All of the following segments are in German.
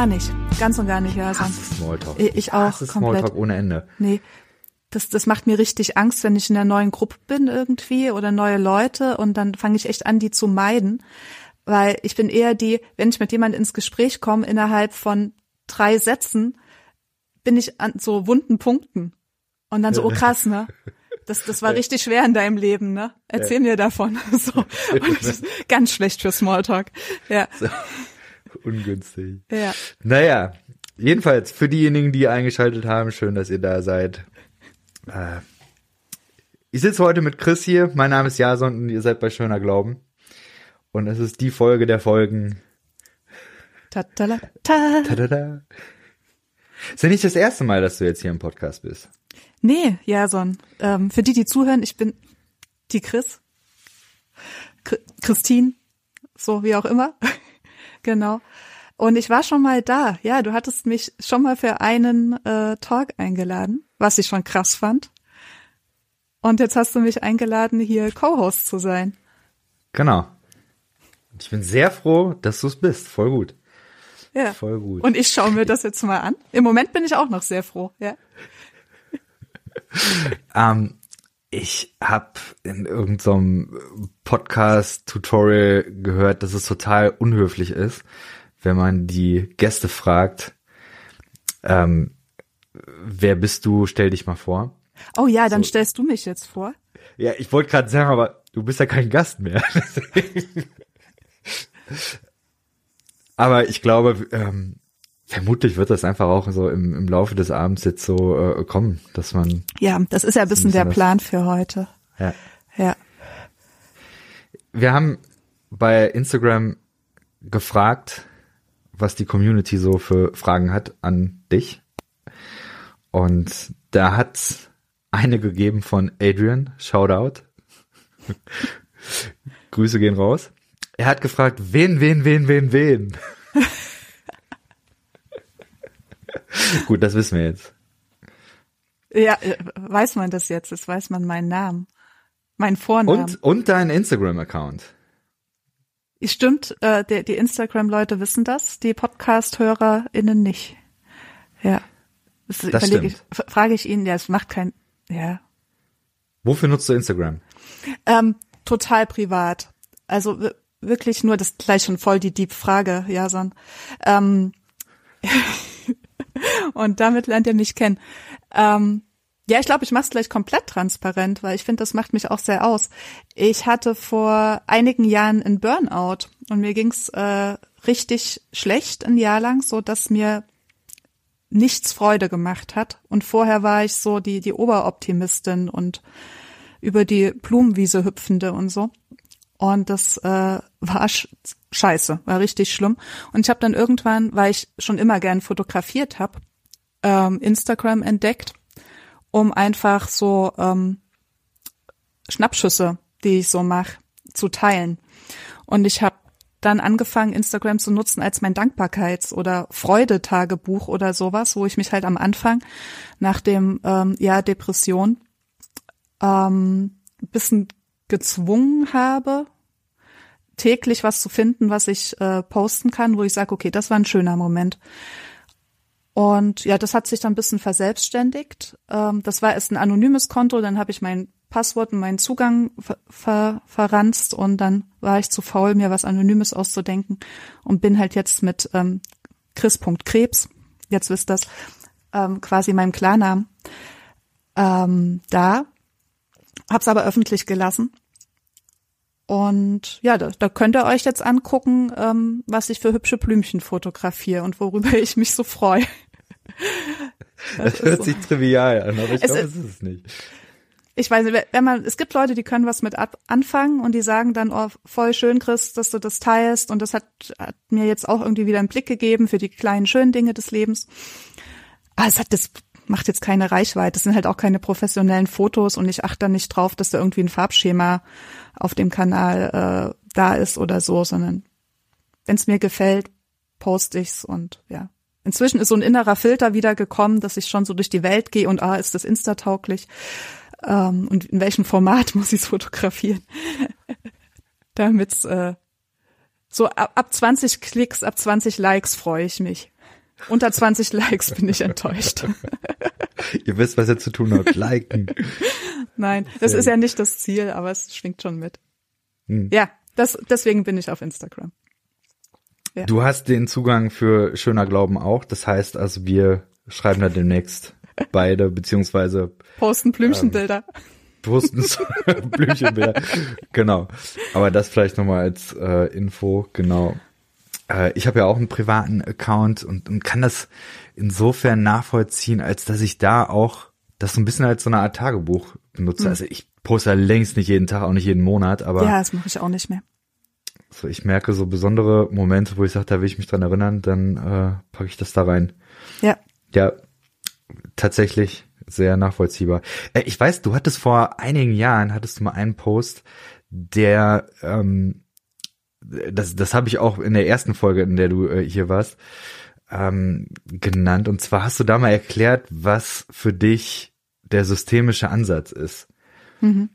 Gar nicht. Ganz und gar nicht, ja. Ich hasse Smalltalk. Ich, ich auch. hasse komplett. Smalltalk ohne Ende. Nee. Das, das macht mir richtig Angst, wenn ich in einer neuen Gruppe bin irgendwie oder neue Leute und dann fange ich echt an, die zu meiden. Weil ich bin eher die, wenn ich mit jemand ins Gespräch komme, innerhalb von drei Sätzen bin ich an so wunden Punkten. Und dann so, oh krass, ne? Das, das war richtig schwer in deinem Leben, ne? Erzähl mir davon. So. Und das ist ganz schlecht für Smalltalk. Ja. So. Ungünstig. Ja. Naja, jedenfalls für diejenigen, die eingeschaltet haben, schön, dass ihr da seid. Äh, ich sitze heute mit Chris hier. Mein Name ist Jason und ihr seid bei Schöner Glauben. Und es ist die Folge der Folgen. Ta -ta -la -ta. Tadada. Ist ja nicht das erste Mal, dass du jetzt hier im Podcast bist. Nee, Jason. Ähm, für die, die zuhören, ich bin die Chris. Chri- Christine, so wie auch immer. Genau. Und ich war schon mal da. Ja, du hattest mich schon mal für einen äh, Talk eingeladen, was ich schon krass fand. Und jetzt hast du mich eingeladen, hier Co-Host zu sein. Genau. Ich bin sehr froh, dass du es bist. Voll gut. Ja. Voll gut. Und ich schaue mir das jetzt mal an. Im Moment bin ich auch noch sehr froh. Ja. Ähm, ich habe in irgendeinem Podcast-Tutorial gehört, dass es total unhöflich ist, wenn man die Gäste fragt, ähm, wer bist du, stell dich mal vor. Oh ja, dann So. stellst du mich jetzt vor. Ja, ich wollte gerade sagen, aber du bist ja kein Gast mehr. aber ich glaube, ähm, vermutlich wird das einfach auch so im, im Laufe des Abends jetzt so äh, kommen, dass man Ja, das ist ja ein bisschen bisschen der was- Plan für heute. ja, Ja. Wir haben bei Instagram gefragt, was die Community so für Fragen hat an dich. Und da hat eine gegeben von Adrian, Shoutout. Grüße gehen raus. Er hat gefragt, wen, wen, wen, wen, wen. Gut, das wissen wir jetzt. Ja, äh, weiß man das jetzt? Jetzt weiß man meinen Namen. Mein Vornamen. Und, und dein Instagram-Account. Stimmt, äh, die, die Instagram-Leute wissen das, die Podcast-HörerInnen nicht. Ja. Das, Das ich, stimmt. f- frage ich ihn, ja, es macht kein, ja. Wofür nutzt du Instagram? Ähm, total privat. Also wirklich nur, das ist gleich schon voll die deep Frage, Jason. Ähm, und damit lernt ihr mich kennen. Ähm, ja, ich glaube, ich mache es gleich komplett transparent, weil ich finde, das macht mich auch sehr aus. Ich hatte vor einigen Jahren einen Burnout und mir ging's äh, richtig schlecht ein Jahr lang, so dass mir nichts Freude gemacht hat. Und vorher war ich so die die Oberoptimistin und über die Blumenwiese hüpfende und so. Und das äh, war sch scheiße, war richtig schlimm. Und ich habe dann irgendwann, weil ich schon immer gern fotografiert habe, ähm, Instagram entdeckt, um einfach so ähm, Schnappschüsse, die ich so mache, zu teilen. Und ich habe dann angefangen, Instagram zu nutzen als mein Dankbarkeits- oder Freudetagebuch oder sowas, wo ich mich halt am Anfang nach dem ähm, Jahr Depression ähm, bisschen gezwungen habe, täglich was zu finden, was ich äh, posten kann, wo ich sage, okay, das war ein schöner Moment. Und ja, das hat sich dann ein bisschen verselbstständigt. Ähm, das war erst ein anonymes Konto, dann habe ich mein Passwort und meinen Zugang ver ver verranzt und dann war ich zu faul, mir was Anonymes auszudenken und bin halt jetzt mit ähm, Chris.krebs, jetzt wisst das, ähm, quasi meinem Klarnamen, ähm, da. Hab's aber öffentlich gelassen. Und ja, da, da könnt ihr euch jetzt angucken, ähm, was ich für hübsche Blümchen fotografiere und worüber ich mich so freue. Das, ist hört so. sich trivial an, aber ich Es glaube, ist- es ist es nicht. Ich weiß nicht, wenn man, es gibt Leute, die können was mit ab, anfangen und die sagen dann, oh, voll schön, Chris, dass du das teilst und das hat, hat mir jetzt auch irgendwie wieder einen Blick gegeben für die kleinen schönen Dinge des Lebens. Aber es hat, das macht jetzt keine Reichweite. Das sind halt auch keine professionellen Fotos und ich achte da nicht drauf, dass da irgendwie ein Farbschema auf dem Kanal äh, da ist oder so, sondern wenn es mir gefällt, poste ich's und ja. Inzwischen ist so ein innerer Filter wieder gekommen, dass ich schon so durch die Welt gehe und ah, ist das Insta-tauglich? Ähm, und in welchem Format muss ich fotografieren? Damit's äh, So ab, ab 20 Klicks, ab 20 Likes freue ich mich. Unter 20 Likes bin ich enttäuscht. ihr wisst, was ihr zu tun habt. Liken. Nein, das ist ja nicht das Ziel, aber es schwingt schon mit. Hm. Ja, das, deswegen bin ich auf Instagram. Ja. Du hast den Zugang für Schöner Glauben auch. Das heißt also, wir schreiben da demnächst beide, beziehungsweise posten Blümchenbilder. Ähm, posten Blümchenbilder. genau. Aber das vielleicht nochmal als äh, Info, genau. Äh, ich habe ja auch einen privaten Account und, und kann das insofern nachvollziehen, als dass ich da auch das so ein bisschen als so eine Art Tagebuch benutze. Mhm. Also ich poste längst nicht jeden Tag, auch nicht jeden Monat, aber. Ja, das mache ich auch nicht mehr. So, ich merke so besondere Momente, wo ich sage, da will ich mich dran erinnern, dann äh, packe ich das da rein. Ja. Ja, tatsächlich sehr nachvollziehbar. Äh, ich weiß, du hattest vor einigen Jahren, hattest du mal einen Post, der, ähm, das, das habe ich auch in der ersten Folge, in der du äh, hier warst, ähm, genannt. Und zwar hast du da mal erklärt, was für dich der systemische Ansatz ist. Mhm.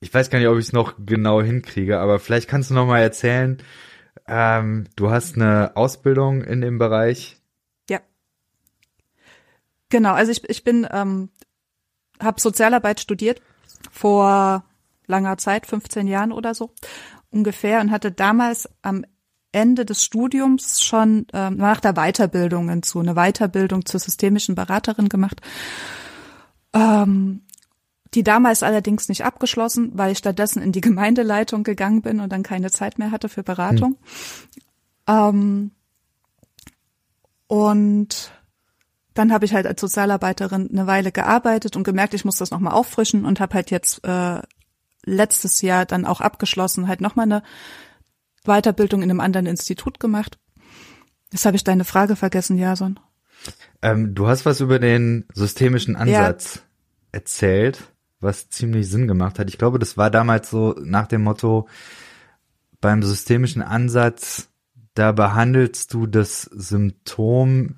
Ich weiß gar nicht, ob ich es noch genau hinkriege, aber vielleicht kannst du noch mal erzählen. Ähm, du hast eine Ausbildung in dem Bereich. Ja. Genau, also ich, ich bin, ähm, habe Sozialarbeit studiert vor langer Zeit, 15 Jahren oder so ungefähr, und hatte damals am Ende des Studiums schon ähm, nach der Weiterbildung zu eine Weiterbildung zur systemischen Beraterin gemacht. Ähm, die damals allerdings nicht abgeschlossen, weil ich stattdessen in die Gemeindeleitung gegangen bin und dann keine Zeit mehr hatte für Beratung. Hm. Ähm, und dann habe ich halt als Sozialarbeiterin eine Weile gearbeitet und gemerkt, ich muss das nochmal auffrischen und habe halt jetzt äh, letztes Jahr dann auch abgeschlossen, halt nochmal eine Weiterbildung in einem anderen Institut gemacht. Jetzt habe ich deine Frage vergessen, Jason. Ähm, du hast was über den systemischen Ansatz ja. erzählt was ziemlich Sinn gemacht hat. Ich glaube, das war damals so nach dem Motto, beim systemischen Ansatz, da behandelst du das Symptom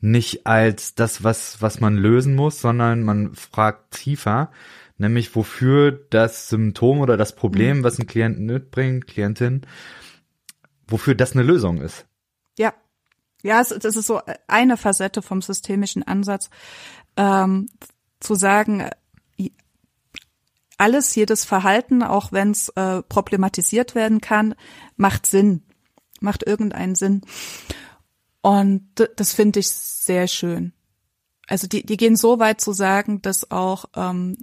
nicht als das, was, was man lösen muss, sondern man fragt tiefer, nämlich wofür das Symptom oder das Problem, mhm. was ein Klient mitbringt, Klientin, wofür das eine Lösung ist. Ja. Ja, es, das ist so eine Facette vom systemischen Ansatz, ähm, zu sagen, alles, jedes Verhalten, auch wenn es äh, problematisiert werden kann, macht Sinn, macht irgendeinen Sinn. Und das finde ich sehr schön. Also die, die gehen so weit zu sagen, dass auch ähm,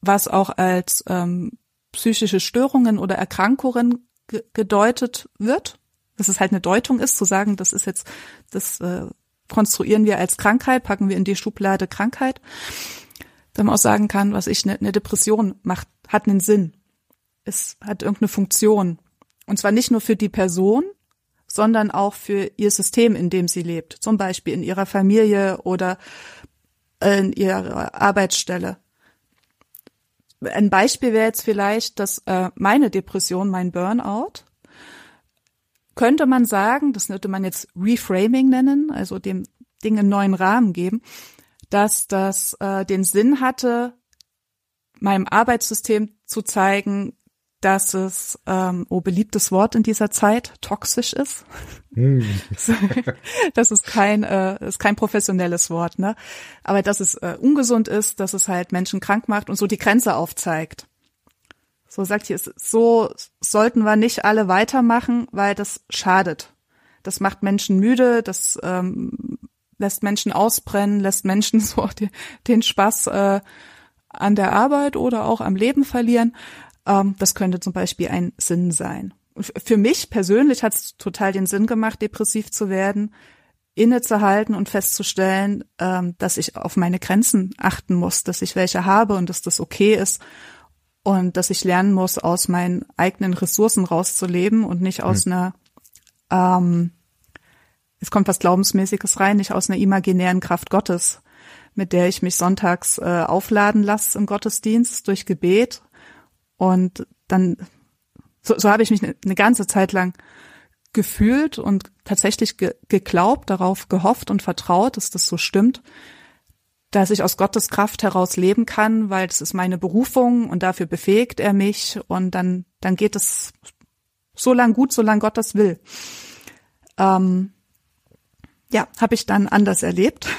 was auch als ähm, psychische Störungen oder Erkrankungen ge gedeutet wird, dass es halt eine Deutung ist, zu sagen, das ist jetzt, das äh, konstruieren wir als Krankheit, packen wir in die Schublade Krankheit dass man auch sagen kann, was ich, eine, eine Depression macht, hat einen Sinn. Es hat irgendeine Funktion. Und zwar nicht nur für die Person, sondern auch für ihr System, in dem sie lebt. Zum Beispiel in ihrer Familie oder in ihrer Arbeitsstelle. Ein Beispiel wäre jetzt vielleicht, dass äh, meine Depression, mein Burnout, könnte man sagen, das würde man jetzt Reframing nennen, also dem Ding einen neuen Rahmen geben, dass das äh, den Sinn hatte, meinem Arbeitssystem zu zeigen, dass es, ähm, oh, beliebtes Wort in dieser Zeit, toxisch ist. Mm. das ist kein, äh, ist kein professionelles Wort, ne? Aber dass es äh, ungesund ist, dass es halt Menschen krank macht und so die Grenze aufzeigt. So sagt hier, so sollten wir nicht alle weitermachen, weil das schadet. Das macht Menschen müde, das ähm, lässt Menschen ausbrennen, lässt Menschen so den, den Spaß äh, an der Arbeit oder auch am Leben verlieren. Ähm, das könnte zum Beispiel ein Sinn sein. Für mich persönlich hat es total den Sinn gemacht, depressiv zu werden, innezuhalten und festzustellen, ähm, dass ich auf meine Grenzen achten muss, dass ich welche habe und dass das okay ist und dass ich lernen muss, aus meinen eigenen Ressourcen rauszuleben und nicht aus mhm. einer ähm, es kommt was Glaubensmäßiges rein, nicht aus einer imaginären Kraft Gottes, mit der ich mich sonntags äh, aufladen lasse im Gottesdienst durch Gebet. Und dann, so, so habe ich mich eine, eine ganze Zeit lang gefühlt und tatsächlich ge geglaubt, darauf gehofft und vertraut, dass das so stimmt, dass ich aus Gottes Kraft heraus leben kann, weil das ist meine Berufung und dafür befähigt er mich und dann, dann geht es so lang gut, solange Gott das will. Ähm, ja, habe ich dann anders erlebt.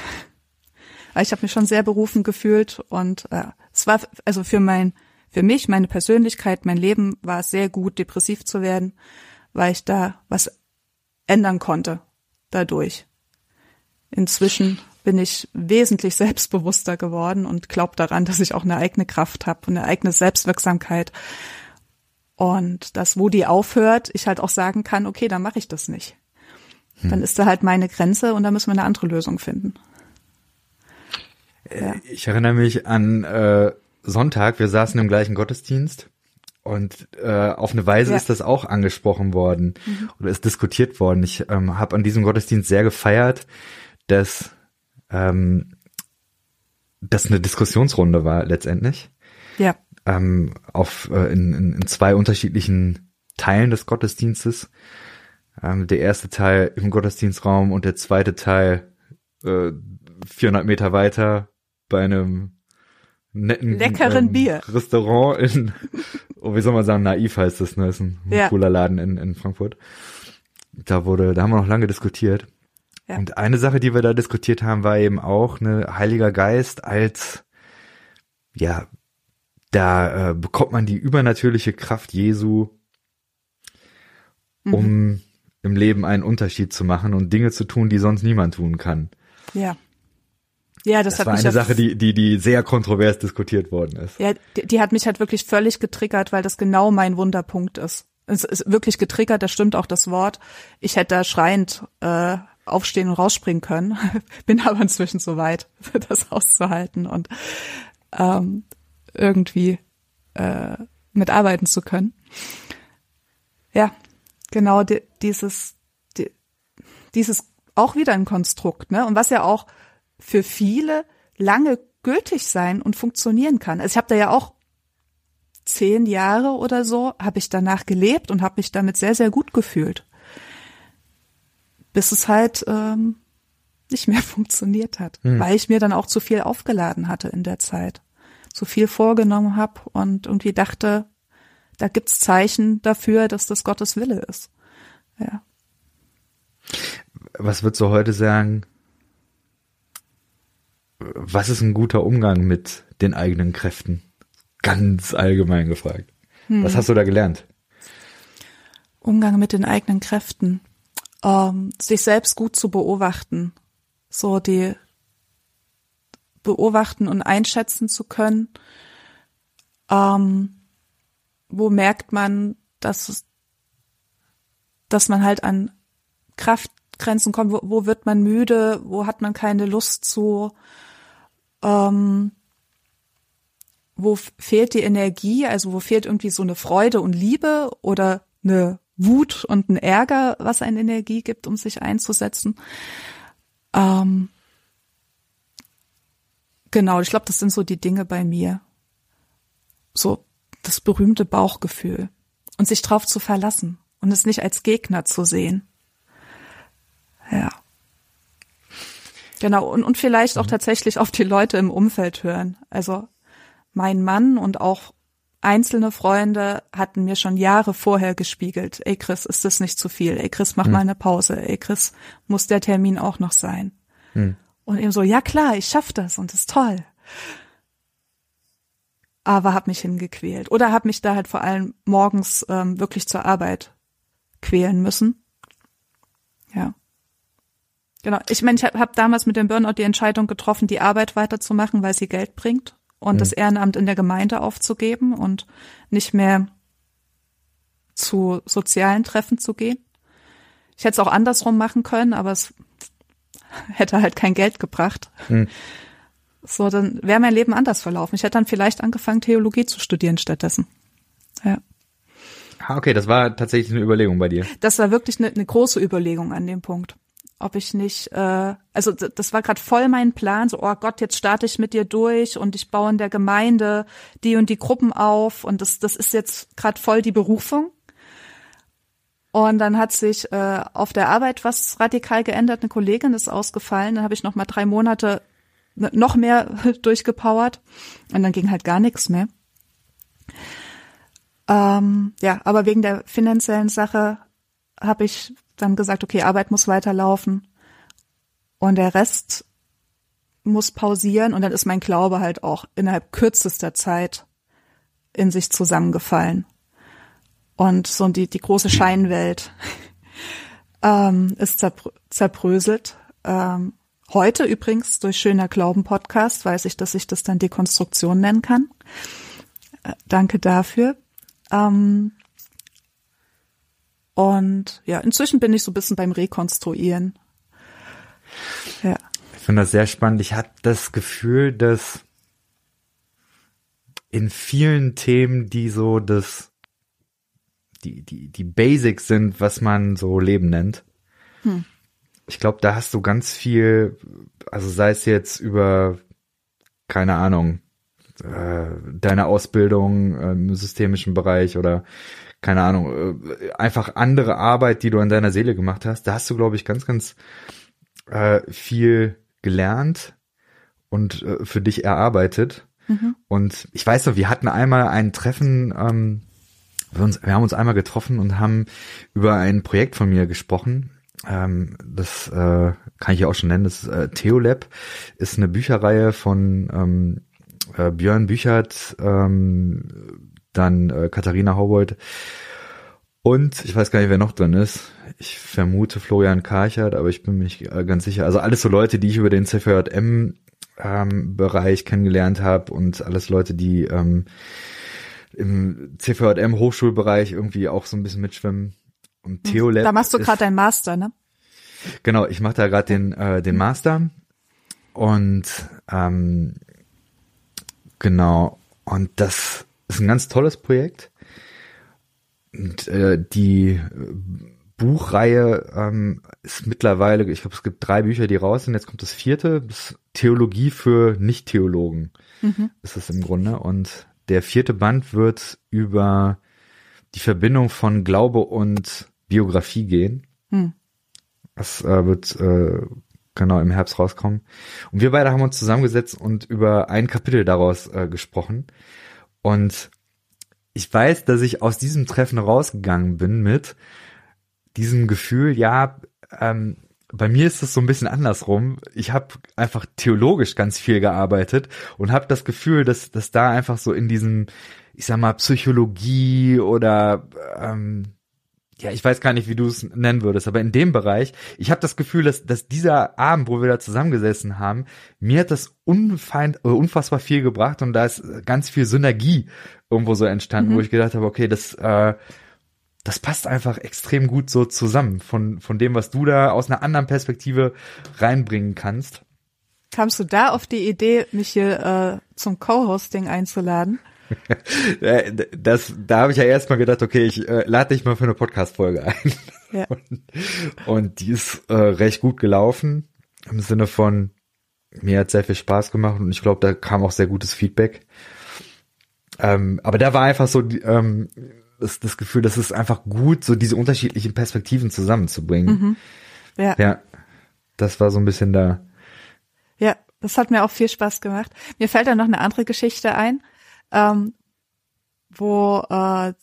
Ich habe mich schon sehr berufen gefühlt und äh, es war also für mein für mich, meine Persönlichkeit, mein Leben war es sehr gut, depressiv zu werden, weil ich da was ändern konnte dadurch. Inzwischen bin ich wesentlich selbstbewusster geworden und glaube daran, dass ich auch eine eigene Kraft habe, eine eigene Selbstwirksamkeit. Und dass, wo die aufhört, ich halt auch sagen kann, okay, dann mache ich das nicht. Hm. Dann ist da halt meine Grenze und da müssen wir eine andere Lösung finden. Ja. Ich erinnere mich an äh, Sonntag, wir saßen im gleichen Gottesdienst und äh, auf eine Weise ja. ist das auch angesprochen worden mhm. oder ist diskutiert worden. Ich ähm, habe an diesem Gottesdienst sehr gefeiert, dass ähm, das eine Diskussionsrunde war letztendlich. Ja. Ähm, auf äh, in, in, in zwei unterschiedlichen Teilen des Gottesdienstes. Ähm, der erste Teil im Gottesdienstraum und der zweite Teil äh, 400 Meter weiter bei einem netten leckeren ähm, Bier Restaurant in, oh, wie soll man sagen, naiv heißt das, ne? Ist ein ja. cooler Laden in, in Frankfurt. Da wurde, da haben wir noch lange diskutiert. Ja. Und eine Sache, die wir da diskutiert haben, war eben auch ne Heiliger Geist als ja, da äh, bekommt man die übernatürliche Kraft Jesu, um mhm. im Leben einen Unterschied zu machen und Dinge zu tun, die sonst niemand tun kann. Ja. Ja, das, das hat war mich eine Sache, die, die, die sehr kontrovers diskutiert worden ist. Ja, die, die hat mich halt wirklich völlig getriggert, weil das genau mein Wunderpunkt ist. Es ist wirklich getriggert, da stimmt auch das Wort. Ich hätte da schreiend äh, aufstehen und rausspringen können, bin aber inzwischen so weit, das auszuhalten und ähm, irgendwie äh, mitarbeiten zu können. Ja, genau die, dieses, die, dieses auch wieder ein Konstrukt, ne? Und was ja auch für viele lange gültig sein und funktionieren kann. Also ich habe da ja auch zehn Jahre oder so, habe ich danach gelebt und habe mich damit sehr, sehr gut gefühlt. Bis es halt ähm, nicht mehr funktioniert hat, hm. weil ich mir dann auch zu viel aufgeladen hatte in der Zeit. Zu viel vorgenommen habe und irgendwie dachte, da gibt's Zeichen dafür, dass das Gottes Wille ist. Ja. Was würdest du heute sagen, was ist ein guter Umgang mit den eigenen Kräften? Ganz allgemein gefragt. Hm. Was hast du da gelernt? Umgang mit den eigenen Kräften. Ähm, sich selbst gut zu beobachten. So die beobachten und einschätzen zu können. Ähm, wo merkt man, dass, dass man halt an Kraftgrenzen kommt? Wo, wo wird man müde? Wo hat man keine Lust zu? Ähm, wo fehlt die Energie, also wo fehlt irgendwie so eine Freude und Liebe oder eine Wut und ein Ärger, was eine Energie gibt, um sich einzusetzen. Ähm, genau, ich glaube, das sind so die Dinge bei mir. So das berühmte Bauchgefühl und sich drauf zu verlassen und es nicht als Gegner zu sehen. Ja. Genau, und, und vielleicht auch mhm. tatsächlich auf die Leute im Umfeld hören. Also mein Mann und auch einzelne Freunde hatten mir schon Jahre vorher gespiegelt, ey Chris, ist das nicht zu viel? Ey Chris, mach hm. mal eine Pause. Ey Chris, muss der Termin auch noch sein? Hm. Und eben so, ja klar, ich schaff das und das ist toll. Aber hab mich hingequält. Oder hab mich da halt vor allem morgens ähm, wirklich zur Arbeit quälen müssen. Ja. Genau. Ich meine, ich habe hab damals mit dem Burnout die Entscheidung getroffen, die Arbeit weiterzumachen, weil sie Geld bringt und mhm. das Ehrenamt in der Gemeinde aufzugeben und nicht mehr zu sozialen Treffen zu gehen. Ich hätte es auch andersrum machen können, aber es hätte halt kein Geld gebracht. Mhm. So, dann wäre mein Leben anders verlaufen. Ich hätte dann vielleicht angefangen, Theologie zu studieren stattdessen. Ja. Ah, okay, das war tatsächlich eine Überlegung bei dir. Das war wirklich eine, eine große Überlegung an dem Punkt ob ich nicht, äh, also das war gerade voll mein Plan, so, oh Gott, jetzt starte ich mit dir durch und ich baue in der Gemeinde die und die Gruppen auf und das, das ist jetzt gerade voll die Berufung. Und dann hat sich äh, auf der Arbeit was radikal geändert, eine Kollegin ist ausgefallen, dann habe ich noch mal drei Monate noch mehr durchgepowert und dann ging halt gar nichts mehr. Ähm, ja, aber wegen der finanziellen Sache habe ich dann gesagt, okay, Arbeit muss weiterlaufen und der Rest muss pausieren und dann ist mein Glaube halt auch innerhalb kürzester Zeit in sich zusammengefallen. Und so die, die große Scheinwelt ähm, ist zerbrö zerbröselt. Ähm, heute übrigens durch Schöner Glauben Podcast weiß ich, dass ich das dann Dekonstruktion nennen kann. Äh, danke dafür. Ähm, und ja, inzwischen bin ich so ein bisschen beim Rekonstruieren. Ja. Ich finde das sehr spannend. Ich hatte das Gefühl, dass in vielen Themen, die so das, die, die, die Basics sind, was man so Leben nennt. Hm. Ich glaube, da hast du ganz viel, also sei es jetzt über, keine Ahnung, äh, deine Ausbildung im systemischen Bereich oder keine Ahnung, äh, einfach andere Arbeit, die du an deiner Seele gemacht hast, da hast du, glaube ich, ganz, ganz äh, viel gelernt und äh, für dich erarbeitet. Mhm. Und ich weiß noch, wir hatten einmal ein Treffen, ähm, wir, uns, wir haben uns einmal getroffen und haben über ein Projekt von mir gesprochen. Ähm, das äh, kann ich ja auch schon nennen. Das ist, äh, Theolab ist eine Bücherreihe von ähm, äh, Björn Büchert, ähm, dann äh, Katharina Haubold und ich weiß gar nicht, wer noch drin ist. Ich vermute Florian Karchert, aber ich bin mir nicht äh, ganz sicher. Also alles so Leute, die ich über den CVJM ähm, Bereich kennengelernt habe und alles Leute, die ähm, im CVJM Hochschulbereich irgendwie auch so ein bisschen mitschwimmen. Und. Theolab. Da machst du gerade deinen Master, ne? Genau, ich mache da gerade den äh, den Master und ähm, genau und das ist ein ganz tolles Projekt. Und, äh, die Buchreihe ähm, ist mittlerweile, ich glaube, es gibt drei Bücher, die raus sind. Jetzt kommt das vierte, das Theologie für Nicht-Theologen mhm. ist es im Grunde. Und der vierte Band wird über die Verbindung von Glaube und Biografie gehen. Mhm. Das äh, wird äh, genau im Herbst rauskommen. Und wir beide haben uns zusammengesetzt und über ein Kapitel daraus äh, gesprochen. Und ich weiß, dass ich aus diesem Treffen rausgegangen bin mit, diesem Gefühl, ja, ähm, bei mir ist es so ein bisschen andersrum. Ich habe einfach theologisch ganz viel gearbeitet und habe das Gefühl, dass, dass da einfach so in diesem, ich sag mal, Psychologie oder ähm, ja, ich weiß gar nicht, wie du es nennen würdest, aber in dem Bereich, ich habe das Gefühl, dass, dass dieser Abend, wo wir da zusammengesessen haben, mir hat das unfeind, äh, unfassbar viel gebracht und da ist ganz viel Synergie irgendwo so entstanden, mhm. wo ich gedacht habe, okay, das äh, das passt einfach extrem gut so zusammen von, von dem, was du da aus einer anderen Perspektive reinbringen kannst. Kamst du da auf die Idee, mich hier äh, zum Co-Hosting einzuladen? Das, da habe ich ja erstmal gedacht, okay, ich äh, lade dich mal für eine Podcast-Folge ein. Ja. Und, und die ist äh, recht gut gelaufen. Im Sinne von, mir hat sehr viel Spaß gemacht und ich glaube, da kam auch sehr gutes Feedback. Ähm, aber da war einfach so ähm, das, das Gefühl, das ist einfach gut, so diese unterschiedlichen Perspektiven zusammenzubringen. Mhm. Ja. Ja. Das war so ein bisschen da. Ja, das hat mir auch viel Spaß gemacht. Mir fällt da noch eine andere Geschichte ein, ähm, wo äh,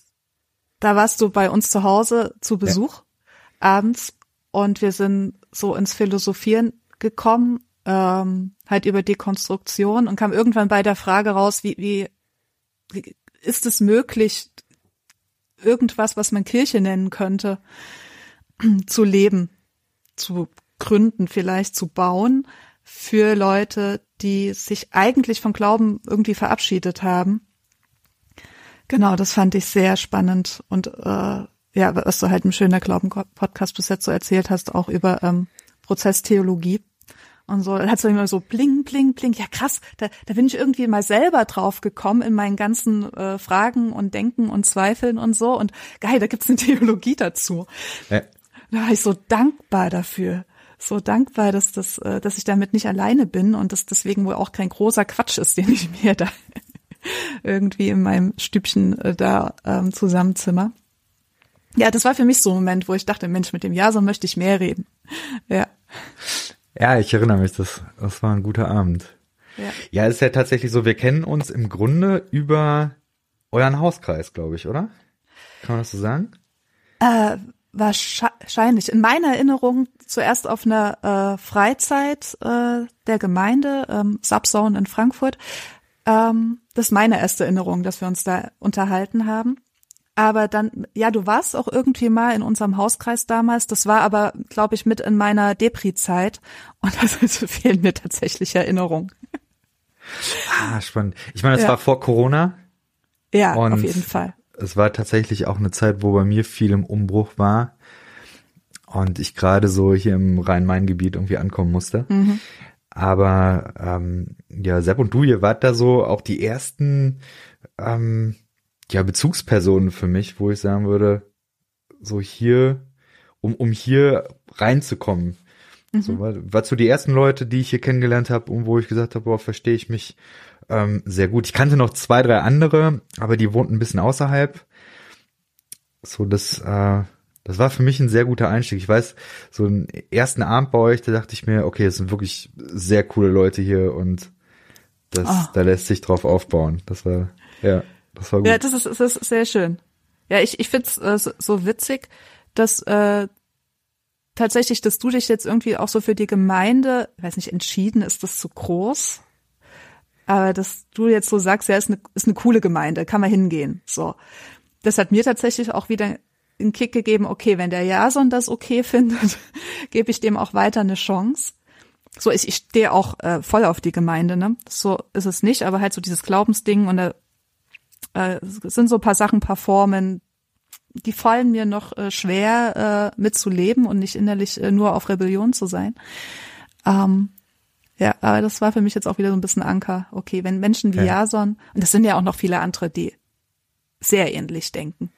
da warst du bei uns zu Hause zu Besuch ja. abends und wir sind so ins Philosophieren gekommen, ähm, halt über Dekonstruktion und kam irgendwann bei der Frage raus, wie, wie, wie ist es möglich, irgendwas, was man Kirche nennen könnte, zu leben, zu gründen, vielleicht zu bauen für Leute, die sich eigentlich vom Glauben irgendwie verabschiedet haben. Genau, das fand ich sehr spannend und äh, ja, was du halt im schöner Glauben Podcast bis jetzt so erzählt hast, auch über ähm, Prozesstheologie und so. Dann hat es immer so bling, bling, bling. Ja, krass, da, da bin ich irgendwie mal selber drauf gekommen in meinen ganzen äh, Fragen und Denken und Zweifeln und so. Und geil, da gibt's eine Theologie dazu. Ja. Da war ich so dankbar dafür. So dankbar, dass das, äh, dass ich damit nicht alleine bin und dass deswegen wohl auch kein großer Quatsch ist, den ich mir da irgendwie in meinem Stübchen äh, da ähm, zusammenzimmer. Ja, das war für mich so ein Moment, wo ich dachte, Mensch, mit dem Ja, so möchte ich mehr reden. Ja. Ja, ich erinnere mich, das, das war ein guter Abend. Ja. ja, es ist ja tatsächlich so, wir kennen uns im Grunde über euren Hauskreis, glaube ich, oder? Kann man das so sagen? Äh, wahrscheinlich. In meiner Erinnerung zuerst auf einer äh, Freizeit äh, der Gemeinde, ähm, Subzone in Frankfurt. Ähm, das ist meine erste Erinnerung, dass wir uns da unterhalten haben. Aber dann, ja, du warst auch irgendwie mal in unserem Hauskreis damals. Das war aber, glaube ich, mit in meiner Depri-Zeit. Und das fehlen mir tatsächlich Erinnerungen. Ah, spannend. Ich meine, es ja. war vor Corona. Ja, auf jeden Fall. Es war tatsächlich auch eine Zeit, wo bei mir viel im Umbruch war und ich gerade so hier im Rhein-Main-Gebiet irgendwie ankommen musste. Mhm. Aber ähm, ja, Sepp und du, ihr wart da so auch die ersten ähm, ja, Bezugspersonen für mich, wo ich sagen würde, so hier, um, um hier reinzukommen. Mhm. So war, war so die ersten Leute, die ich hier kennengelernt habe und wo ich gesagt habe, boah, verstehe ich mich ähm, sehr gut. Ich kannte noch zwei, drei andere, aber die wohnten ein bisschen außerhalb. So, das, äh, das war für mich ein sehr guter Einstieg. Ich weiß, so einen ersten Abend bei euch, da dachte ich mir, okay, es sind wirklich sehr coole Leute hier und das, oh. da lässt sich drauf aufbauen. Das war, ja, das war gut. Ja, das ist, das ist sehr schön. Ja, ich, ich find's äh, so witzig, dass äh, tatsächlich, dass du dich jetzt irgendwie auch so für die Gemeinde, weiß nicht, entschieden, ist das zu groß? Aber dass du jetzt so sagst, ja, ist eine, ist eine coole Gemeinde, kann man hingehen. So. Das hat mir tatsächlich auch wieder einen Kick gegeben, okay, wenn der Jason das okay findet, gebe ich dem auch weiter eine Chance. So, ich, ich stehe auch äh, voll auf die Gemeinde, ne? So ist es nicht, aber halt so dieses Glaubensding und da äh, sind so ein paar Sachen performen, die fallen mir noch äh, schwer äh, mitzuleben und nicht innerlich äh, nur auf Rebellion zu sein. Ähm, ja, aber das war für mich jetzt auch wieder so ein bisschen Anker. Okay, wenn Menschen wie ja. Jason, und das sind ja auch noch viele andere, die sehr ähnlich denken.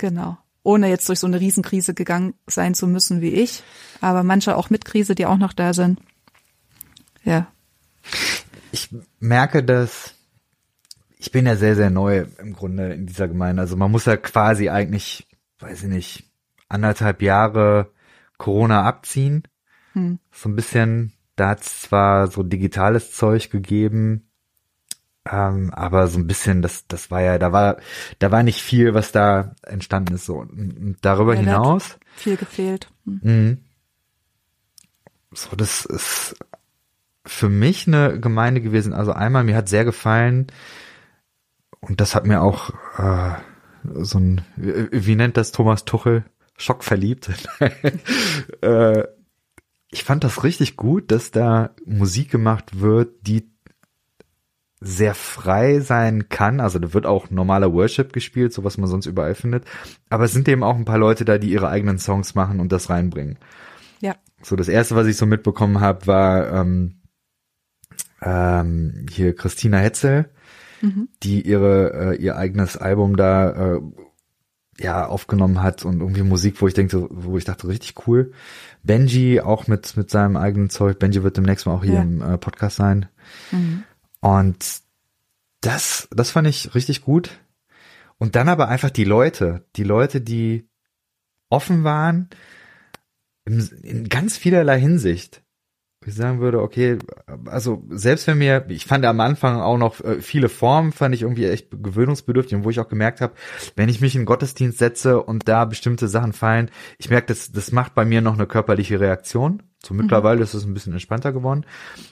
Genau. Ohne jetzt durch so eine Riesenkrise gegangen sein zu müssen wie ich. Aber manche auch mit Krise, die auch noch da sind. Ja. Ich merke, dass ich bin ja sehr, sehr neu im Grunde in dieser Gemeinde. Also man muss ja quasi eigentlich, weiß ich nicht, anderthalb Jahre Corona abziehen. Hm. So ein bisschen da hat es zwar so digitales Zeug gegeben, ähm, aber so ein bisschen, das, das war ja, da war, da war nicht viel, was da entstanden ist. So und darüber ja, hinaus. Viel gefehlt. Hm. Mhm. So, das ist für mich eine Gemeinde gewesen. Also einmal, mir hat sehr gefallen, und das hat mir auch äh, so ein, wie nennt das Thomas Tuchel? Schockverliebt. äh, ich fand das richtig gut, dass da Musik gemacht wird, die sehr frei sein kann. Also da wird auch normaler Worship gespielt, so was man sonst überall findet. Aber es sind eben auch ein paar Leute da, die ihre eigenen Songs machen und das reinbringen. Ja. So das erste, was ich so mitbekommen habe, war ähm, ähm, hier Christina Hetzel, mhm. die ihre äh, ihr eigenes Album da äh, ja aufgenommen hat und irgendwie Musik, wo ich denke, wo ich dachte, richtig cool. Benji auch mit mit seinem eigenen Zeug. Benji wird demnächst mal auch hier ja. im äh, Podcast sein. Mhm. Und das das fand ich richtig gut. Und dann aber einfach die Leute, die Leute, die offen waren in, in ganz vielerlei Hinsicht ich sagen würde, okay, also selbst wenn mir, ich fand am Anfang auch noch äh, viele Formen, fand ich irgendwie echt gewöhnungsbedürftig und wo ich auch gemerkt habe, wenn ich mich in Gottesdienst setze und da bestimmte Sachen fallen, ich merke, das, das macht bei mir noch eine körperliche Reaktion. So mittlerweile mhm. ist es ein bisschen entspannter geworden.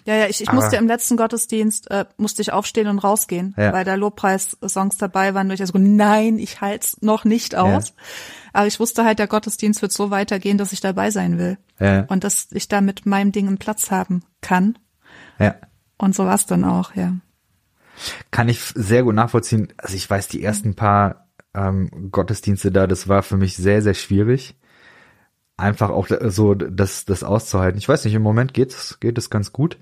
Ja, ja, ich, ich musste im letzten Gottesdienst, äh, musste ich aufstehen und rausgehen, ja. weil da Lobpreis-Songs dabei waren, wo ich also, nein, ich halte noch nicht aus. Ja. Aber ich wusste halt, der Gottesdienst wird so weitergehen, dass ich dabei sein will. Ja. Und dass ich da mit meinem Ding einen Platz haben kann. Ja. Und so war's dann auch, ja. Kann ich sehr gut nachvollziehen. Also ich weiß, die ersten paar ähm, Gottesdienste da, das war für mich sehr, sehr schwierig einfach auch so das, das auszuhalten. Ich weiß nicht, im Moment geht's, geht es ganz gut.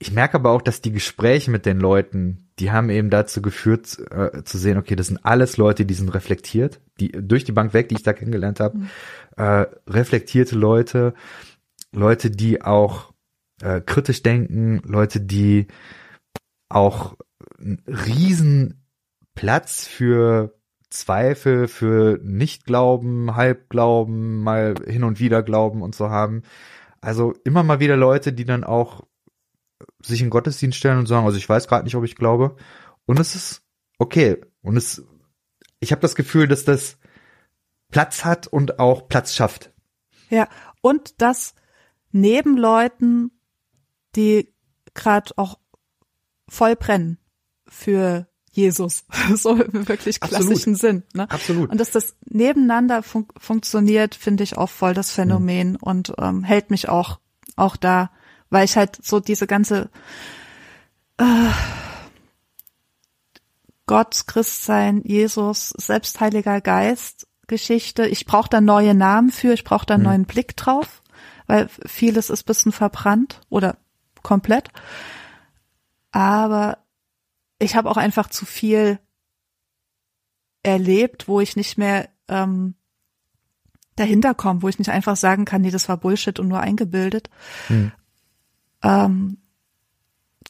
Ich merke aber auch, dass die Gespräche mit den Leuten, die haben eben dazu geführt, äh, zu sehen, okay, das sind alles Leute, die sind reflektiert, die durch die Bank weg, die ich da kennengelernt habe, mhm. äh, reflektierte Leute, Leute, die auch äh, kritisch denken, Leute, die auch einen riesen Platz für Zweifel, für Nichtglauben, Halbglauben, mal hin und wieder Glauben und so haben. Also immer mal wieder Leute, die dann auch sich in Gottesdienst stellen und sagen, also ich weiß gerade nicht, ob ich glaube. und es ist okay. Und es, ich habe das Gefühl, dass das Platz hat und auch Platz schafft. Ja, und das neben Leuten, die gerade auch voll brennen für Jesus, so im wirklich klassischen Absolut. Sinn. Ne? Absolut. Und dass das nebeneinander fun funktioniert, finde ich auch voll das Phänomen mhm. und ähm, hält mich auch auch da, weil ich halt so diese ganze äh, Gott, Christsein, Jesus, selbst Heiliger Geist Geschichte. Ich brauche da neue Namen für, ich brauche da einen mhm. neuen Blick drauf, weil vieles ist bisschen verbrannt oder komplett. Aber ich habe auch einfach zu viel erlebt, wo ich nicht mehr ähm, dahinter komme, wo ich nicht einfach sagen kann, nee, das war Bullshit und nur eingebildet. Mhm. Ähm,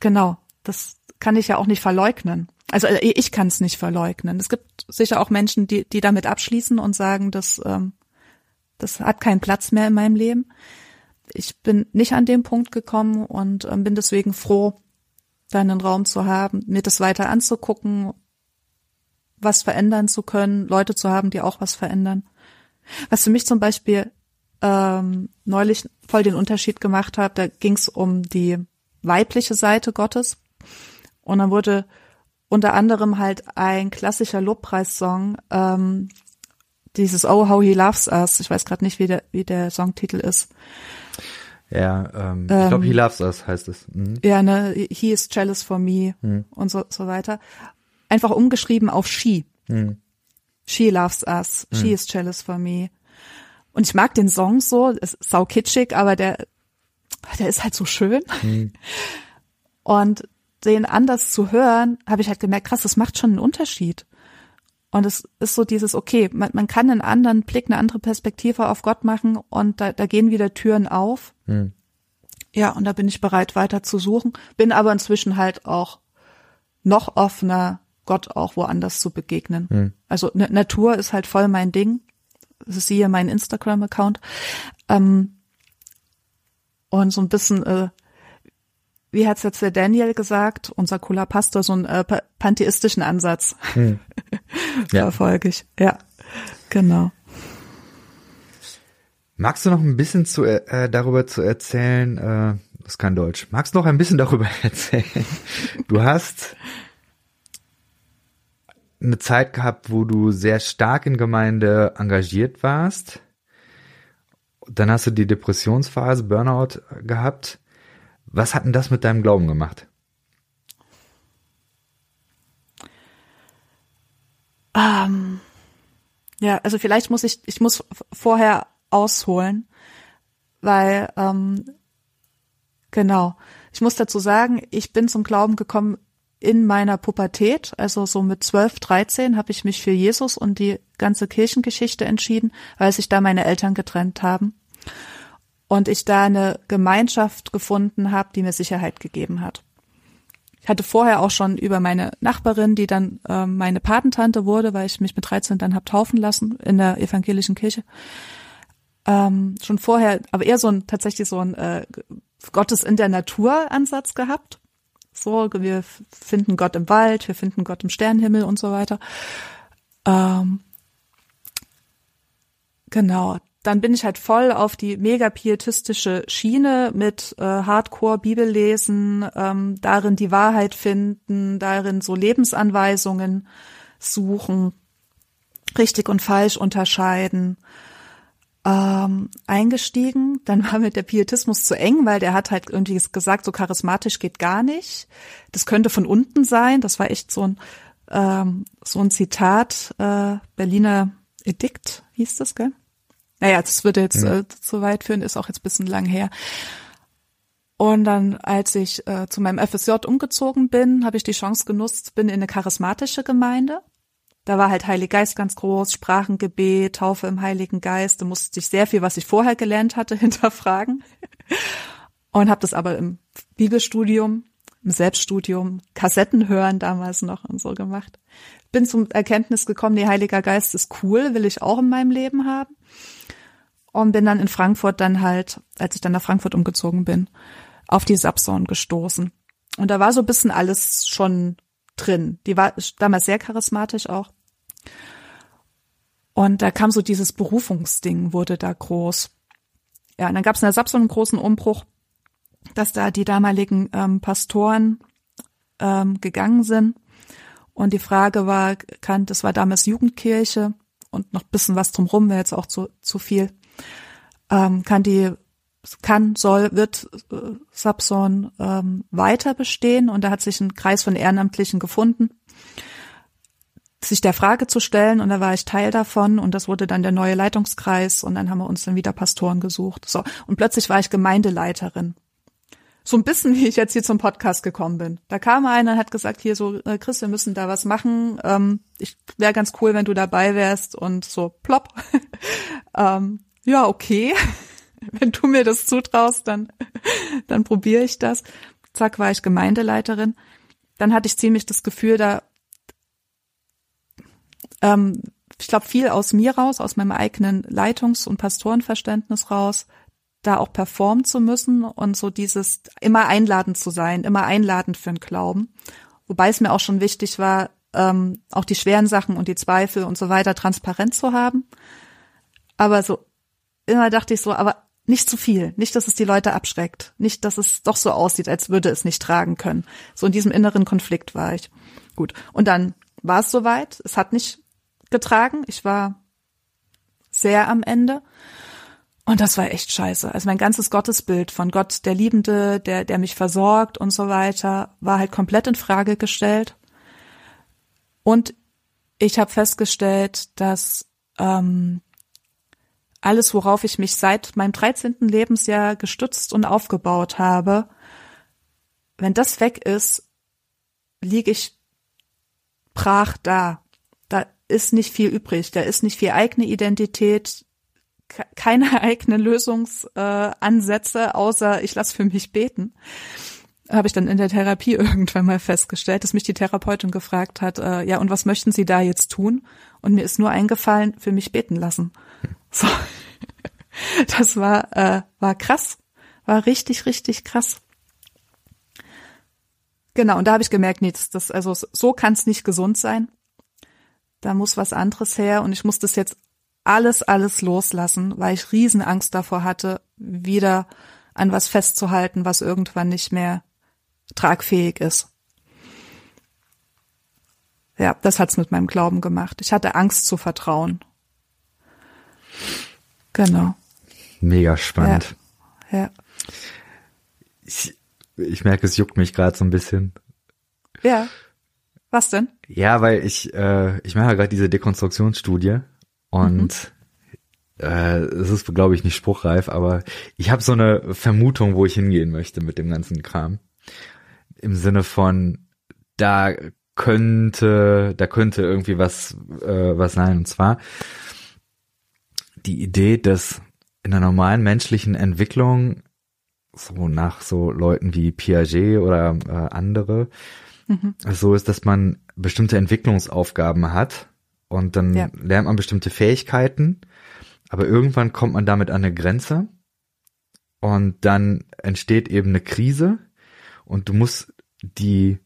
genau, das kann ich ja auch nicht verleugnen. Also äh, ich kann es nicht verleugnen. Es gibt sicher auch Menschen, die, die damit abschließen und sagen, dass ähm, das hat keinen Platz mehr in meinem Leben. Ich bin nicht an dem Punkt gekommen und ähm, bin deswegen froh, deinen Raum zu haben, mir das weiter anzugucken, was verändern zu können, Leute zu haben, die auch was verändern. Was für mich zum Beispiel ähm, neulich voll den Unterschied gemacht hat, da ging es um die weibliche Seite Gottes. Und dann wurde unter anderem halt ein klassischer Lobpreissong, ähm, dieses Oh How He Loves Us. Ich weiß gerade nicht, wie der, wie der Songtitel ist. Ja, ähm, ich glaube, He ähm, Loves Us heißt es. Mhm. Ja, ne, He is jealous for me mhm. und so, so weiter. Einfach umgeschrieben auf She. Mhm. She loves us. She mhm. is jealous for me. Und ich mag den Song so, ist sau kitschig, aber der, der ist halt so schön. Mhm. Und den anders zu hören, habe ich halt gemerkt, krass, das macht schon einen Unterschied. Und es ist so dieses, okay, man, man kann einen anderen Blick, eine andere Perspektive auf Gott machen und da, da gehen wieder Türen auf. Hm. Ja, und da bin ich bereit, weiter zu suchen. Bin aber inzwischen halt auch noch offener, Gott auch woanders zu begegnen. Hm. Also N Natur ist halt voll mein Ding. Hier mein Instagram-Account. Ähm, und so ein bisschen äh, wie hat's jetzt der Daniel gesagt, unser cooler Pastor, so einen äh, pantheistischen Ansatz hm. ja. verfolge ich. Ja, genau. Magst du noch ein bisschen zu, äh, darüber zu erzählen? Äh, das ist kein Deutsch. Magst du noch ein bisschen darüber erzählen? Du hast eine Zeit gehabt, wo du sehr stark in Gemeinde engagiert warst. Dann hast du die Depressionsphase, Burnout gehabt. Was hat denn das mit deinem Glauben gemacht? Ähm, ja, also vielleicht muss ich, ich muss vorher ausholen, weil ähm, genau, ich muss dazu sagen, ich bin zum Glauben gekommen in meiner Pubertät, also so mit 12, 13 habe ich mich für Jesus und die ganze Kirchengeschichte entschieden, weil sich da meine Eltern getrennt haben und ich da eine Gemeinschaft gefunden habe, die mir Sicherheit gegeben hat. Ich hatte vorher auch schon über meine Nachbarin, die dann äh, meine Patentante wurde, weil ich mich mit 13 dann hab taufen lassen in der evangelischen Kirche. Ähm, schon vorher, aber eher so ein tatsächlich so ein äh, Gottes in der Natur Ansatz gehabt. So, wir finden Gott im Wald, wir finden Gott im Sternenhimmel und so weiter. Ähm, genau, dann bin ich halt voll auf die mega pietistische Schiene mit äh, Hardcore Bibellesen, ähm, darin die Wahrheit finden, darin so Lebensanweisungen suchen, richtig und falsch unterscheiden. Ähm, eingestiegen, dann war mir der Pietismus zu eng, weil der hat halt irgendwie gesagt, so charismatisch geht gar nicht. Das könnte von unten sein. Das war echt so ein ähm, so ein Zitat äh, Berliner Edikt hieß das, gell? Naja, das würde jetzt mhm. äh, zu weit führen, ist auch jetzt bisschen lang her. Und dann, als ich äh, zu meinem FSJ umgezogen bin, habe ich die Chance genutzt, bin in eine charismatische Gemeinde. Da war halt Heilig Geist ganz groß, Sprachengebet, Taufe im Heiligen Geist. Da musste ich sehr viel, was ich vorher gelernt hatte, hinterfragen. Und habe das aber im Bibelstudium, im Selbststudium, Kassetten hören damals noch und so gemacht. Bin zum Erkenntnis gekommen, nee, Heiliger Geist ist cool, will ich auch in meinem Leben haben und bin dann in Frankfurt dann halt, als ich dann nach Frankfurt umgezogen bin, auf die Subzone gestoßen. Und da war so ein bisschen alles schon drin. Die war damals sehr charismatisch auch. Und da kam so dieses Berufungsding, wurde da groß. Ja, und dann gab es in der SAP so einen großen Umbruch, dass da die damaligen ähm, Pastoren ähm, gegangen sind. Und die Frage war, kann, das war damals Jugendkirche und noch bisschen was drumrum wäre jetzt auch zu, zu viel. Ähm, kann die, kann, soll, wird äh, Sapson ähm, weiter bestehen? Und da hat sich ein Kreis von Ehrenamtlichen gefunden, sich der Frage zu stellen und da war ich Teil davon und das wurde dann der neue Leitungskreis und dann haben wir uns dann wieder Pastoren gesucht. So und plötzlich war ich Gemeindeleiterin so ein bisschen wie ich jetzt hier zum Podcast gekommen bin. Da kam einer und hat gesagt, hier so, äh, Chris, wir müssen da was machen. Ähm, ich wäre ganz cool, wenn du dabei wärst und so plopp. ähm, ja, okay. wenn du mir das zutraust, dann, dann probiere ich das. Zack, war ich Gemeindeleiterin. Dann hatte ich ziemlich das Gefühl, da, ähm, ich glaube, viel aus mir raus, aus meinem eigenen Leitungs- und Pastorenverständnis raus, da auch performen zu müssen und so dieses immer einladend zu sein, immer einladend für den Glauben. Wobei es mir auch schon wichtig war, ähm, auch die schweren Sachen und die Zweifel und so weiter transparent zu haben. Aber so immer dachte ich so, aber nicht zu viel, nicht, dass es die Leute abschreckt, nicht, dass es doch so aussieht, als würde es nicht tragen können. So in diesem inneren Konflikt war ich. Gut. Und dann war es soweit. Es hat nicht getragen. Ich war sehr am Ende. Und das war echt scheiße. Also mein ganzes Gottesbild von Gott, der Liebende, der, der mich versorgt und so weiter, war halt komplett in Frage gestellt. Und ich habe festgestellt, dass ähm, alles, worauf ich mich seit meinem 13. Lebensjahr gestützt und aufgebaut habe, wenn das weg ist, liege ich brach da. Da ist nicht viel übrig, da ist nicht viel eigene Identität, keine eigenen Lösungsansätze, außer ich lasse für mich beten. Habe ich dann in der Therapie irgendwann mal festgestellt, dass mich die Therapeutin gefragt hat, äh, ja, und was möchten Sie da jetzt tun? Und mir ist nur eingefallen, für mich beten lassen. So. Das war, äh, war krass. War richtig, richtig krass. Genau, und da habe ich gemerkt, nee, das, das, also so kann es nicht gesund sein. Da muss was anderes her und ich muss das jetzt alles, alles loslassen, weil ich Riesenangst davor hatte, wieder an was festzuhalten, was irgendwann nicht mehr tragfähig ist. Ja, das hat's mit meinem Glauben gemacht. Ich hatte Angst zu vertrauen. Genau. Mega spannend. Ja. ja. Ich, ich merke, es juckt mich gerade so ein bisschen. Ja. Was denn? Ja, weil ich, äh, ich mache ja gerade diese Dekonstruktionsstudie und mhm. äh, es ist, glaube ich, nicht spruchreif, aber ich habe so eine Vermutung, wo ich hingehen möchte mit dem ganzen Kram. Im Sinne von, da könnte, da könnte irgendwie was, äh, was sein. Und zwar die Idee, dass in der normalen menschlichen Entwicklung so nach so Leuten wie Piaget oder äh, andere mhm. so ist, dass man bestimmte Entwicklungsaufgaben hat und dann ja. lernt man bestimmte Fähigkeiten, aber irgendwann kommt man damit an eine Grenze und dann entsteht eben eine Krise und du musst die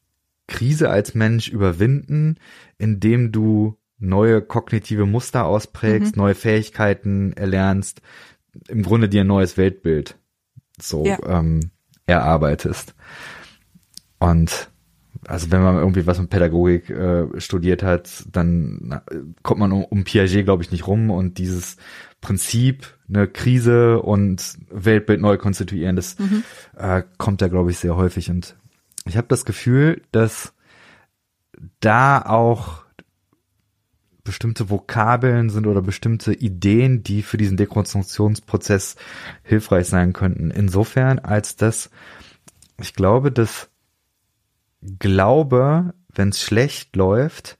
Krise als Mensch überwinden, indem du neue kognitive Muster ausprägst, mhm. neue Fähigkeiten erlernst, im Grunde dir ein neues Weltbild so ja. ähm, erarbeitest. Und also wenn man irgendwie was mit Pädagogik äh, studiert hat, dann na, kommt man um, um Piaget, glaube ich, nicht rum und dieses Prinzip, eine Krise und Weltbild neu konstituieren, das mhm. äh, kommt da, glaube ich, sehr häufig. Und ich habe das Gefühl, dass da auch bestimmte Vokabeln sind oder bestimmte Ideen, die für diesen Dekonstruktionsprozess hilfreich sein könnten. Insofern, als dass ich glaube, dass Glaube, wenn es schlecht läuft,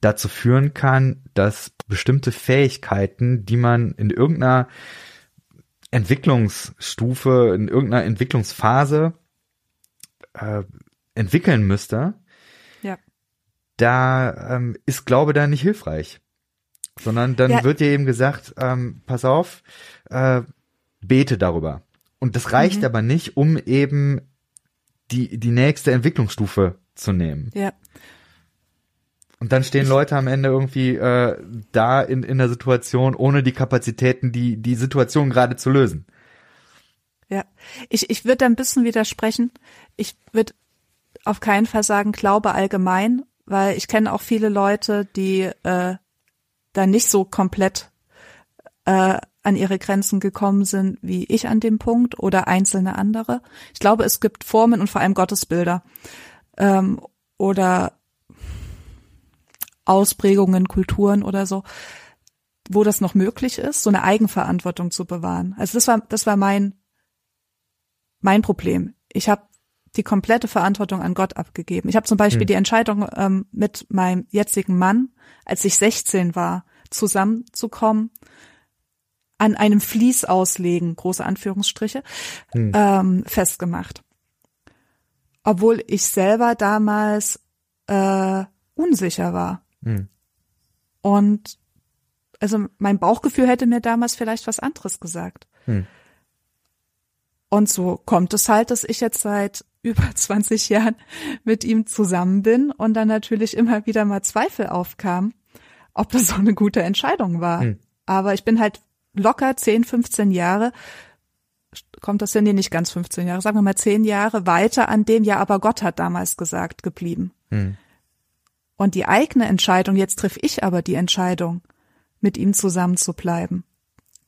dazu führen kann, dass bestimmte Fähigkeiten, die man in irgendeiner Entwicklungsstufe, in irgendeiner Entwicklungsphase äh, entwickeln müsste, ja. da ähm, ist Glaube da nicht hilfreich. Sondern dann ja. wird dir eben gesagt, ähm, pass auf, äh, bete darüber. Und das reicht mhm. aber nicht, um eben die, die nächste Entwicklungsstufe zu nehmen. Ja. Und dann stehen Leute am Ende irgendwie äh, da in, in der Situation ohne die Kapazitäten, die die Situation gerade zu lösen. Ja, ich, ich würde ein bisschen widersprechen. Ich würde auf keinen Fall sagen, Glaube allgemein, weil ich kenne auch viele Leute, die äh, da nicht so komplett äh, an ihre Grenzen gekommen sind wie ich an dem Punkt oder einzelne andere. Ich glaube, es gibt Formen und vor allem Gottesbilder ähm, oder Ausprägungen, Kulturen oder so, wo das noch möglich ist, so eine Eigenverantwortung zu bewahren. Also das war das war mein mein Problem. Ich habe die komplette Verantwortung an Gott abgegeben. Ich habe zum Beispiel hm. die Entscheidung ähm, mit meinem jetzigen Mann, als ich 16 war, zusammenzukommen, an einem Fließ auslegen, große Anführungsstriche, hm. ähm, festgemacht. Obwohl ich selber damals äh, unsicher war. Hm. Und also mein Bauchgefühl hätte mir damals vielleicht was anderes gesagt. Hm. Und so kommt es halt, dass ich jetzt seit über 20 Jahren mit ihm zusammen bin und dann natürlich immer wieder mal Zweifel aufkam, ob das so eine gute Entscheidung war. Hm. Aber ich bin halt locker 10, 15 Jahre, kommt das hin, nee, nicht ganz 15 Jahre, sagen wir mal 10 Jahre weiter an dem, ja, aber Gott hat damals gesagt, geblieben. Hm. Und die eigene Entscheidung, jetzt triff ich aber die Entscheidung, mit ihm zusammen zu bleiben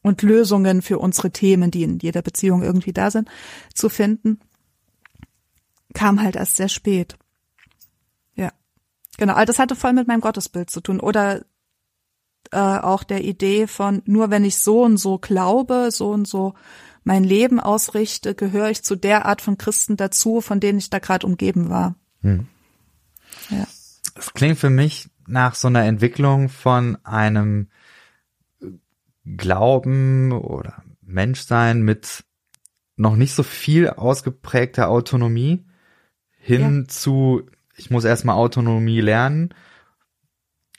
und Lösungen für unsere Themen, die in jeder Beziehung irgendwie da sind, zu finden, kam halt erst sehr spät. Ja. Genau, all das hatte voll mit meinem Gottesbild zu tun. Oder äh, auch der Idee von, nur wenn ich so und so glaube, so und so mein Leben ausrichte, gehöre ich zu der Art von Christen dazu, von denen ich da gerade umgeben war. Hm. Ja. Es klingt für mich nach so einer Entwicklung von einem Glauben oder Menschsein mit noch nicht so viel ausgeprägter Autonomie hin ja. zu, ich muss erstmal Autonomie lernen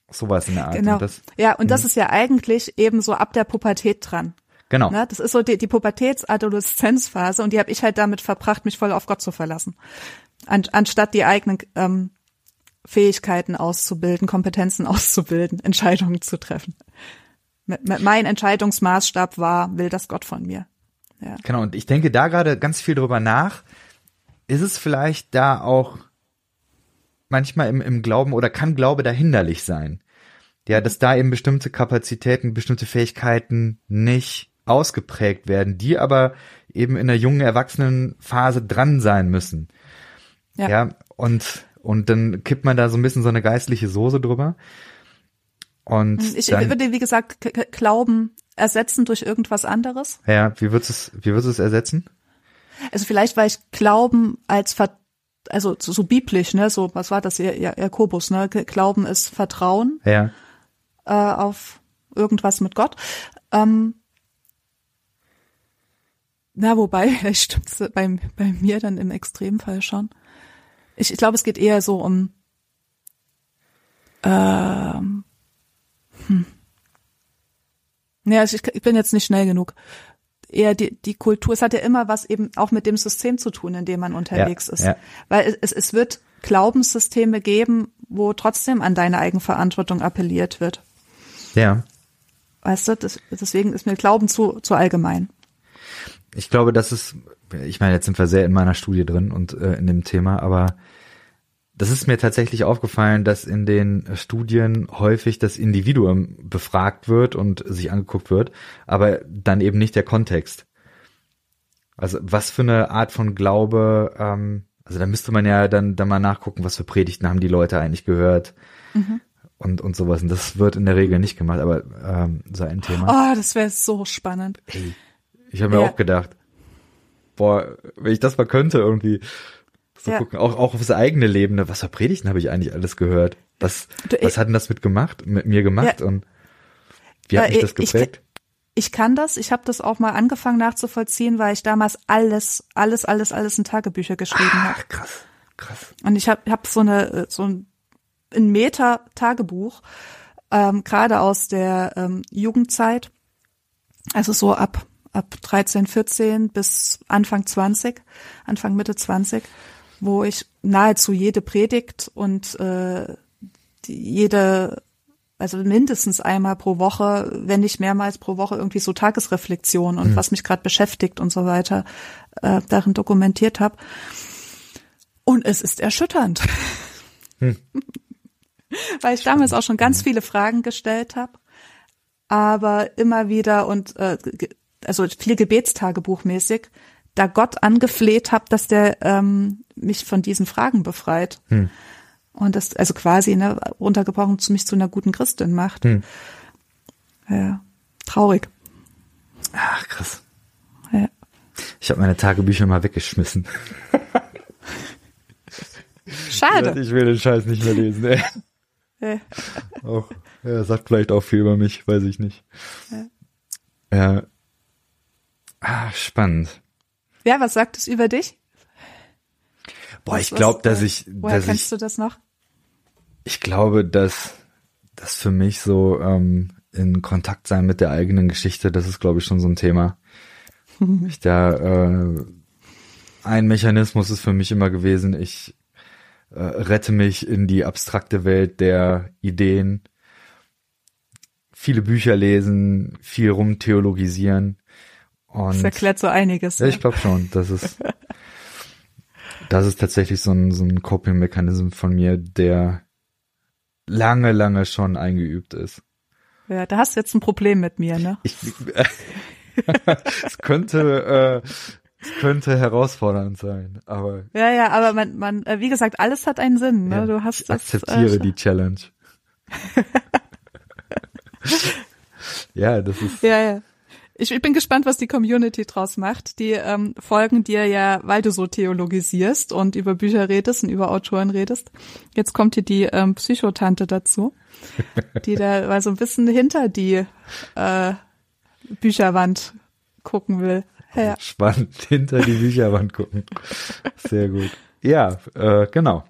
Sowas in der Art. Genau. Und das, ja, und das hm. ist ja eigentlich eben so ab der Pubertät dran. Genau. Ne? Das ist so die, die Pubertäts-Adoleszenzphase und die habe ich halt damit verbracht, mich voll auf Gott zu verlassen. An, anstatt die eigenen ähm, Fähigkeiten auszubilden, Kompetenzen auszubilden, Entscheidungen zu treffen. Mein Entscheidungsmaßstab war, will das Gott von mir. Ja. Genau, und ich denke da gerade ganz viel drüber nach. Ist es vielleicht da auch manchmal im, im Glauben oder kann Glaube da hinderlich sein. Ja, dass da eben bestimmte Kapazitäten, bestimmte Fähigkeiten nicht ausgeprägt werden, die aber eben in der jungen Erwachsenenphase dran sein müssen. Ja. ja und, und dann kippt man da so ein bisschen so eine geistliche Soße drüber. Und ich dann, würde, wie gesagt, Glauben ersetzen durch irgendwas anderes. Ja, wie würdest du es, wie würdest du es ersetzen? Also vielleicht, weil ich Glauben als Ver also so, so biblisch, ne, so, was war das, Jakobus, ne, Glauben ist Vertrauen ja. äh, auf irgendwas mit Gott. Ähm, na, wobei, vielleicht stimmt's bei, bei mir dann im Extremfall schon. Ich, ich glaube, es geht eher so um ähm, hm. Ja, ich, ich bin jetzt nicht schnell genug eher die, die Kultur, es hat ja immer was eben auch mit dem System zu tun, in dem man unterwegs ja, ist. Ja. Weil es, es wird Glaubenssysteme geben, wo trotzdem an deine Eigenverantwortung appelliert wird. Ja. Weißt du, das, deswegen ist mir Glauben zu, zu allgemein. Ich glaube, das ist, ich meine, jetzt sind wir sehr in meiner Studie drin und äh, in dem Thema, aber das ist mir tatsächlich aufgefallen, dass in den Studien häufig das Individuum befragt wird und sich angeguckt wird, aber dann eben nicht der Kontext. Also was für eine Art von Glaube, ähm, also da müsste man ja dann, dann mal nachgucken, was für Predigten haben die Leute eigentlich gehört mhm. und, und sowas. Und das wird in der Regel nicht gemacht, aber ähm, so ein Thema. Oh, das wäre so spannend. Hey, ich habe mir ja. auch gedacht, boah, wenn ich das mal könnte irgendwie zu ja. gucken, auch, auch aufs eigene Leben, ne? was für Predigten habe ich eigentlich alles gehört? Was, du, was hat denn das mit gemacht, mit mir gemacht ja. und wie hat mich das geprägt? Ich, ich kann das, ich habe das auch mal angefangen nachzuvollziehen, weil ich damals alles, alles, alles, alles in Tagebücher geschrieben habe. Krass, krass. Und ich habe hab so eine, so ein, ein Meta-Tagebuch, ähm, gerade aus der ähm, Jugendzeit, also so ab ab 13, 14 bis Anfang 20, Anfang Mitte 20 wo ich nahezu jede Predigt und äh, jede, also mindestens einmal pro Woche, wenn nicht mehrmals pro Woche irgendwie so Tagesreflexion und hm. was mich gerade beschäftigt und so weiter äh, darin dokumentiert habe. Und es ist erschütternd. Hm. Weil ich damals auch schon ganz viele Fragen gestellt habe, aber immer wieder und äh, also viel Gebetstagebuchmäßig, da Gott angefleht habe, dass der ähm, mich von diesen Fragen befreit. Hm. Und das also quasi ne, runtergebrochen zu mich zu einer guten Christin macht. Hm. Ja, traurig. Ach, krass. Ja. Ich habe meine Tagebücher mal weggeschmissen. Schade. Ich will den Scheiß nicht mehr lesen. Ey. Ja. Auch, ja, sagt vielleicht auch viel über mich, weiß ich nicht. Ja. ja. Ah, spannend. Ja, was sagt es über dich? Boah, was, ich glaube, dass ich. Woher dass kennst ich, du das noch? Ich glaube, dass das für mich so ähm, in Kontakt sein mit der eigenen Geschichte, das ist, glaube ich, schon so ein Thema. ich da äh, ein Mechanismus ist für mich immer gewesen, ich äh, rette mich in die abstrakte Welt der Ideen, viele Bücher lesen, viel rumtheologisieren. Und das erklärt so einiges. Ja, ich glaube schon. Das ist, das ist tatsächlich so ein, so ein Coping-Mechanismus von mir, der lange, lange schon eingeübt ist. Ja, da hast du jetzt ein Problem mit mir, ne? Ich, es könnte, äh, es könnte herausfordernd sein, aber. Ja, ja, aber man, man, äh, wie gesagt, alles hat einen Sinn, ne? Ja, du hast ich das, akzeptiere äh, die Challenge. ja, das ist. Ja, ja. Ich, ich bin gespannt, was die Community draus macht. Die ähm, folgen dir ja, weil du so theologisierst und über Bücher redest und über Autoren redest. Jetzt kommt hier die ähm, Psychotante dazu, die da mal so ein bisschen hinter die äh, Bücherwand gucken will. Ja. Spannend, hinter die Bücherwand gucken. Sehr gut. Ja, äh, genau.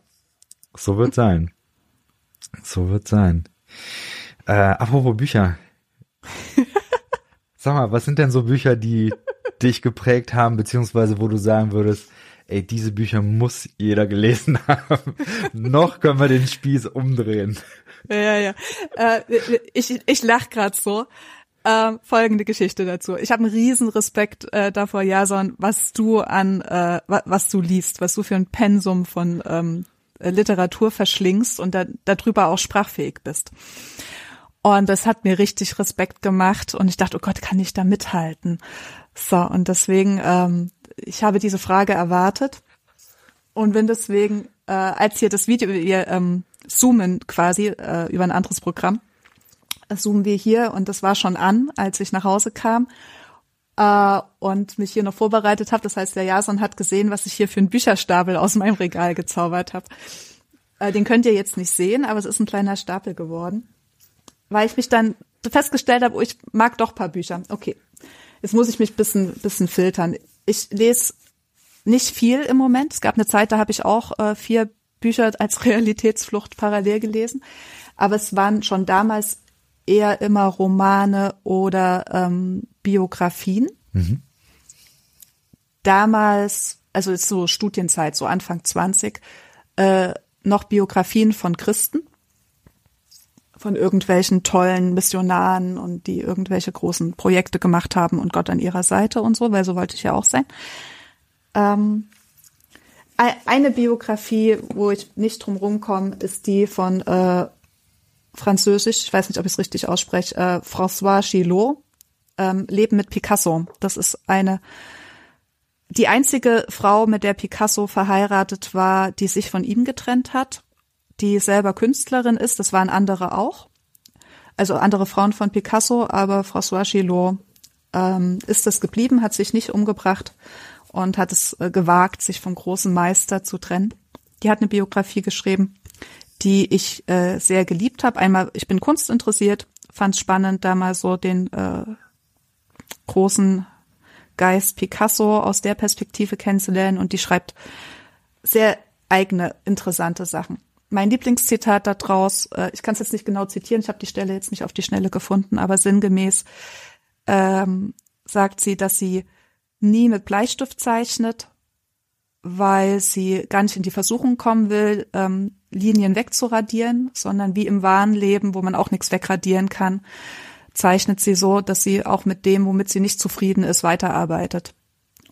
So wird sein. So wird sein. Äh, apropos Bücher. Sag mal, was sind denn so Bücher, die dich geprägt haben, beziehungsweise wo du sagen würdest, ey, diese Bücher muss jeder gelesen haben. Noch können wir den Spieß umdrehen. Ja, ja. Äh, ich ich lach grad so. Äh, folgende Geschichte dazu. Ich habe einen riesen Respekt äh, davor, Jason, was du an, äh, was du liest, was du für ein Pensum von ähm, Literatur verschlingst und da, darüber auch sprachfähig bist. Und das hat mir richtig Respekt gemacht und ich dachte, oh Gott, kann ich da mithalten? So, und deswegen, ähm, ich habe diese Frage erwartet und bin deswegen, äh, als hier das Video, wir ähm, zoomen quasi äh, über ein anderes Programm, zoomen wir hier und das war schon an, als ich nach Hause kam äh, und mich hier noch vorbereitet habe. Das heißt, der Jason hat gesehen, was ich hier für einen Bücherstapel aus meinem Regal gezaubert habe. Äh, den könnt ihr jetzt nicht sehen, aber es ist ein kleiner Stapel geworden, weil ich mich dann festgestellt habe, oh, ich mag doch paar Bücher. Okay, jetzt muss ich mich bisschen bisschen filtern. Ich lese nicht viel im Moment. Es gab eine Zeit, da habe ich auch äh, vier Bücher als Realitätsflucht parallel gelesen. Aber es waren schon damals eher immer Romane oder ähm, Biografien. Mhm. Damals, also ist so Studienzeit, so Anfang 20, äh, noch Biografien von Christen, von irgendwelchen tollen Missionaren und die irgendwelche großen Projekte gemacht haben und Gott an ihrer Seite und so, weil so wollte ich ja auch sein. Ähm, eine Biografie, wo ich nicht drum rumkomme, ist die von äh, Französisch, ich weiß nicht, ob ich es richtig ausspreche, äh, François Gillot, ähm, Leben mit Picasso. Das ist eine die einzige Frau, mit der Picasso verheiratet war, die sich von ihm getrennt hat, die selber Künstlerin ist. Das waren andere auch. Also andere Frauen von Picasso, aber François Gillot ähm, ist es geblieben, hat sich nicht umgebracht und hat es äh, gewagt, sich vom großen Meister zu trennen. Die hat eine Biografie geschrieben die ich äh, sehr geliebt habe. Einmal, ich bin Kunst interessiert, fand es spannend, da mal so den äh, großen Geist Picasso aus der Perspektive kennenzulernen und die schreibt sehr eigene, interessante Sachen. Mein Lieblingszitat daraus, äh, ich kann es jetzt nicht genau zitieren, ich habe die Stelle jetzt nicht auf die Schnelle gefunden, aber sinngemäß ähm, sagt sie, dass sie nie mit Bleistift zeichnet, weil sie gar nicht in die Versuchung kommen will, ähm, Linien wegzuradieren, sondern wie im wahren Leben, wo man auch nichts wegradieren kann, zeichnet sie so, dass sie auch mit dem, womit sie nicht zufrieden ist, weiterarbeitet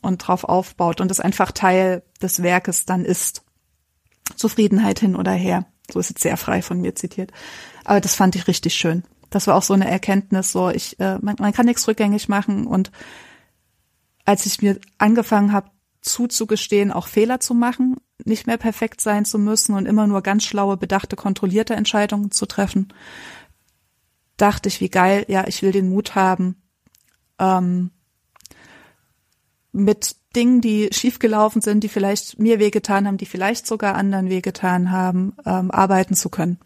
und drauf aufbaut und es einfach Teil des Werkes dann ist. Zufriedenheit hin oder her. So ist jetzt sehr frei von mir zitiert. Aber das fand ich richtig schön. Das war auch so eine Erkenntnis, so ich, äh, man, man kann nichts rückgängig machen und als ich mir angefangen habe, zuzugestehen, auch Fehler zu machen, nicht mehr perfekt sein zu müssen und immer nur ganz schlaue, bedachte, kontrollierte Entscheidungen zu treffen, dachte ich, wie geil, ja, ich will den Mut haben, ähm, mit Dingen, die schiefgelaufen sind, die vielleicht mir wehgetan haben, die vielleicht sogar anderen wehgetan haben, ähm, arbeiten zu können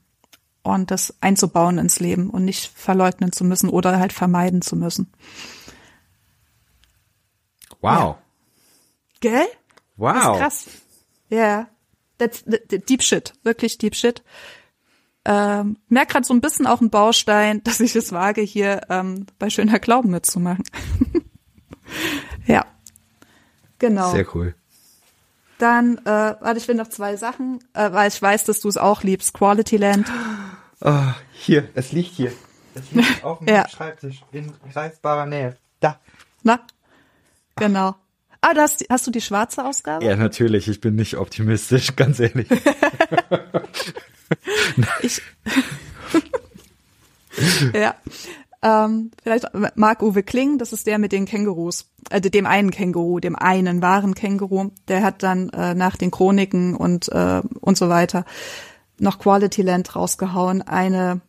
und das einzubauen ins Leben und nicht verleugnen zu müssen oder halt vermeiden zu müssen. Wow. Ja. Gell? Wow. Das ist krass. Ja. Yeah. That's deep shit. Wirklich deep shit. Ähm, merk gerade so ein bisschen auch ein Baustein, dass ich es wage, hier ähm, bei Schöner Glauben mitzumachen. ja. Genau. Sehr cool. Dann, äh, warte, ich will noch zwei Sachen, äh, weil ich weiß, dass du es auch liebst. Quality Land. Oh, hier, es liegt hier. Es liegt auf dem ja. Schreibtisch in greifbarer Nähe. Da. Na, genau. Ah, du hast, hast du die schwarze Ausgabe? Ja, natürlich. Ich bin nicht optimistisch, ganz ehrlich. ich, ja. Ähm, vielleicht Marc-Uwe Kling, das ist der mit den Kängurus, äh, dem einen Känguru, dem einen wahren Känguru, der hat dann äh, nach den Chroniken und äh, und so weiter noch Quality Land rausgehauen, eine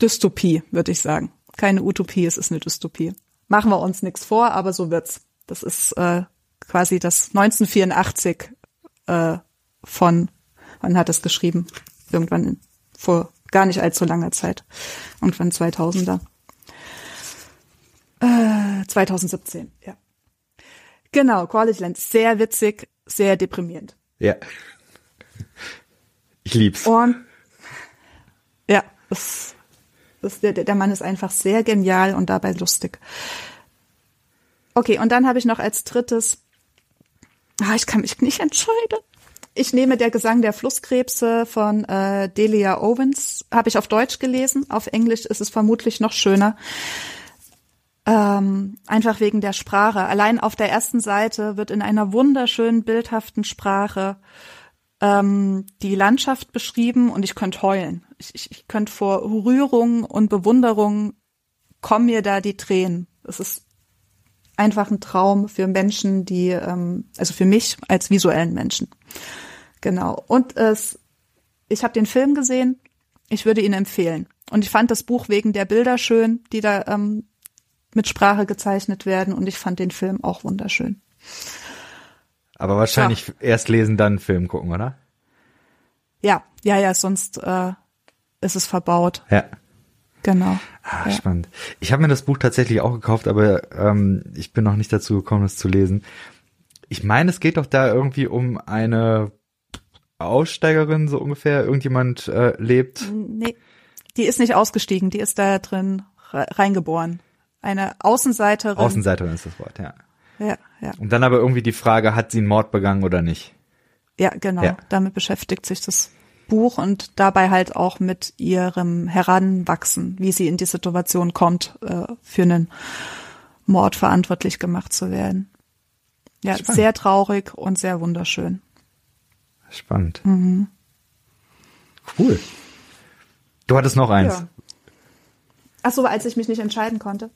Dystopie, würde ich sagen. Keine Utopie, es ist eine Dystopie. Machen wir uns nichts vor, aber so wird's. Das ist äh, quasi das 1984 äh, von, wann hat es geschrieben? Irgendwann vor gar nicht allzu langer Zeit. Irgendwann 2000er. Äh, 2017, ja. Genau, Quality Land. Sehr witzig, sehr deprimierend. Ja. Ich lieb's. Und ja, es, es, der, der Mann ist einfach sehr genial und dabei lustig. Okay, und dann habe ich noch als drittes, ah, ich kann mich nicht entscheiden. Ich nehme der Gesang der Flusskrebse von äh, Delia Owens, habe ich auf Deutsch gelesen. Auf Englisch ist es vermutlich noch schöner. Ähm, einfach wegen der Sprache. Allein auf der ersten Seite wird in einer wunderschönen, bildhaften Sprache ähm, die Landschaft beschrieben und ich könnte heulen. Ich, ich, ich könnte vor Rührung und Bewunderung kommen mir da die Tränen. Es ist einfach ein Traum für Menschen, die, ähm, also für mich als visuellen Menschen. Genau. Und es, ich habe den Film gesehen. Ich würde ihn empfehlen. Und ich fand das Buch wegen der Bilder schön, die da ähm, mit Sprache gezeichnet werden. Und ich fand den Film auch wunderschön. Aber wahrscheinlich ja. erst lesen, dann Film gucken, oder? Ja, ja, ja, sonst äh, ist es verbaut. Ja. Genau. Ah, ja. spannend. Ich habe mir das Buch tatsächlich auch gekauft, aber ähm, ich bin noch nicht dazu gekommen, es zu lesen. Ich meine, es geht doch da irgendwie um eine Aussteigerin, so ungefähr. Irgendjemand äh, lebt. Nee, die ist nicht ausgestiegen, die ist da drin reingeboren. Eine Außenseiterin. Außenseiterin ist das Wort, ja. Ja, ja. Und dann aber irgendwie die Frage, hat sie einen Mord begangen oder nicht? Ja, genau. Ja. Damit beschäftigt sich das Buch und dabei halt auch mit ihrem Heranwachsen, wie sie in die Situation kommt, äh, für einen Mord verantwortlich gemacht zu werden. Ja, Spannend. sehr traurig und sehr wunderschön. Spannend. Mhm. Cool. Du hattest noch eins. Ja. Ach so, als ich mich nicht entscheiden konnte.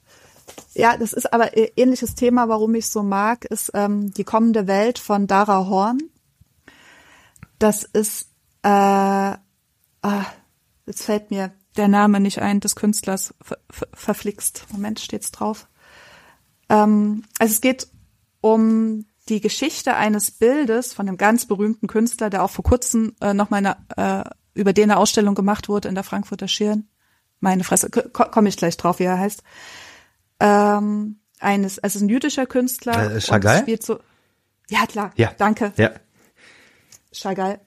Ja, das ist aber ähnliches Thema, warum ich so mag, ist ähm, die kommende Welt von Dara Horn. Das ist äh, ah, jetzt fällt mir der Name nicht ein des Künstlers ver ver verflixt. Moment, steht's drauf. Ähm, also es geht um die Geschichte eines Bildes von einem ganz berühmten Künstler, der auch vor kurzem äh, noch mal eine, äh, über den eine Ausstellung gemacht wurde in der Frankfurter Schirn. Meine Fresse, komme ich gleich drauf, wie er heißt. Ähm, eines, also ein jüdischer Künstler. Äh, Chagall? Spielt so, ja, klar. Ja. Danke. Ja. Chagall.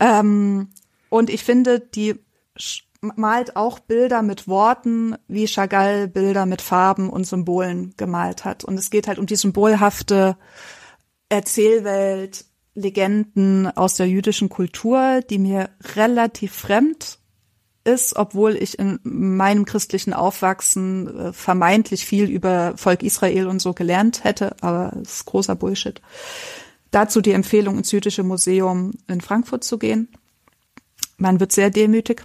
Ähm, und ich finde, die malt auch Bilder mit Worten, wie Chagall Bilder mit Farben und Symbolen gemalt hat. Und es geht halt um die symbolhafte Erzählwelt, Legenden aus der jüdischen Kultur, die mir relativ fremd ist, obwohl ich in meinem christlichen Aufwachsen äh, vermeintlich viel über Volk Israel und so gelernt hätte, aber es ist großer Bullshit. Dazu die Empfehlung, ins Jüdische Museum in Frankfurt zu gehen. Man wird sehr demütig.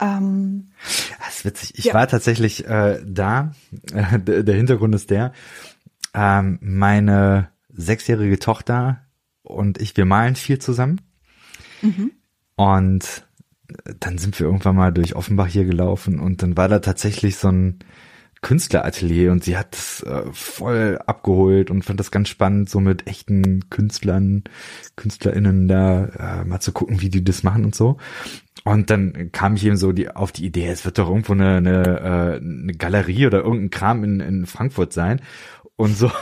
Ähm, das ist witzig. Ich ja. war tatsächlich äh, da. Äh, der Hintergrund ist der, ähm, meine sechsjährige Tochter und ich, wir malen viel zusammen. Mhm. Und dann sind wir irgendwann mal durch Offenbach hier gelaufen und dann war da tatsächlich so ein Künstleratelier und sie hat es äh, voll abgeholt und fand das ganz spannend, so mit echten Künstlern, KünstlerInnen da äh, mal zu gucken, wie die das machen und so. Und dann kam ich eben so die, auf die Idee, es wird doch irgendwo eine, eine, äh, eine Galerie oder irgendein Kram in, in Frankfurt sein und so.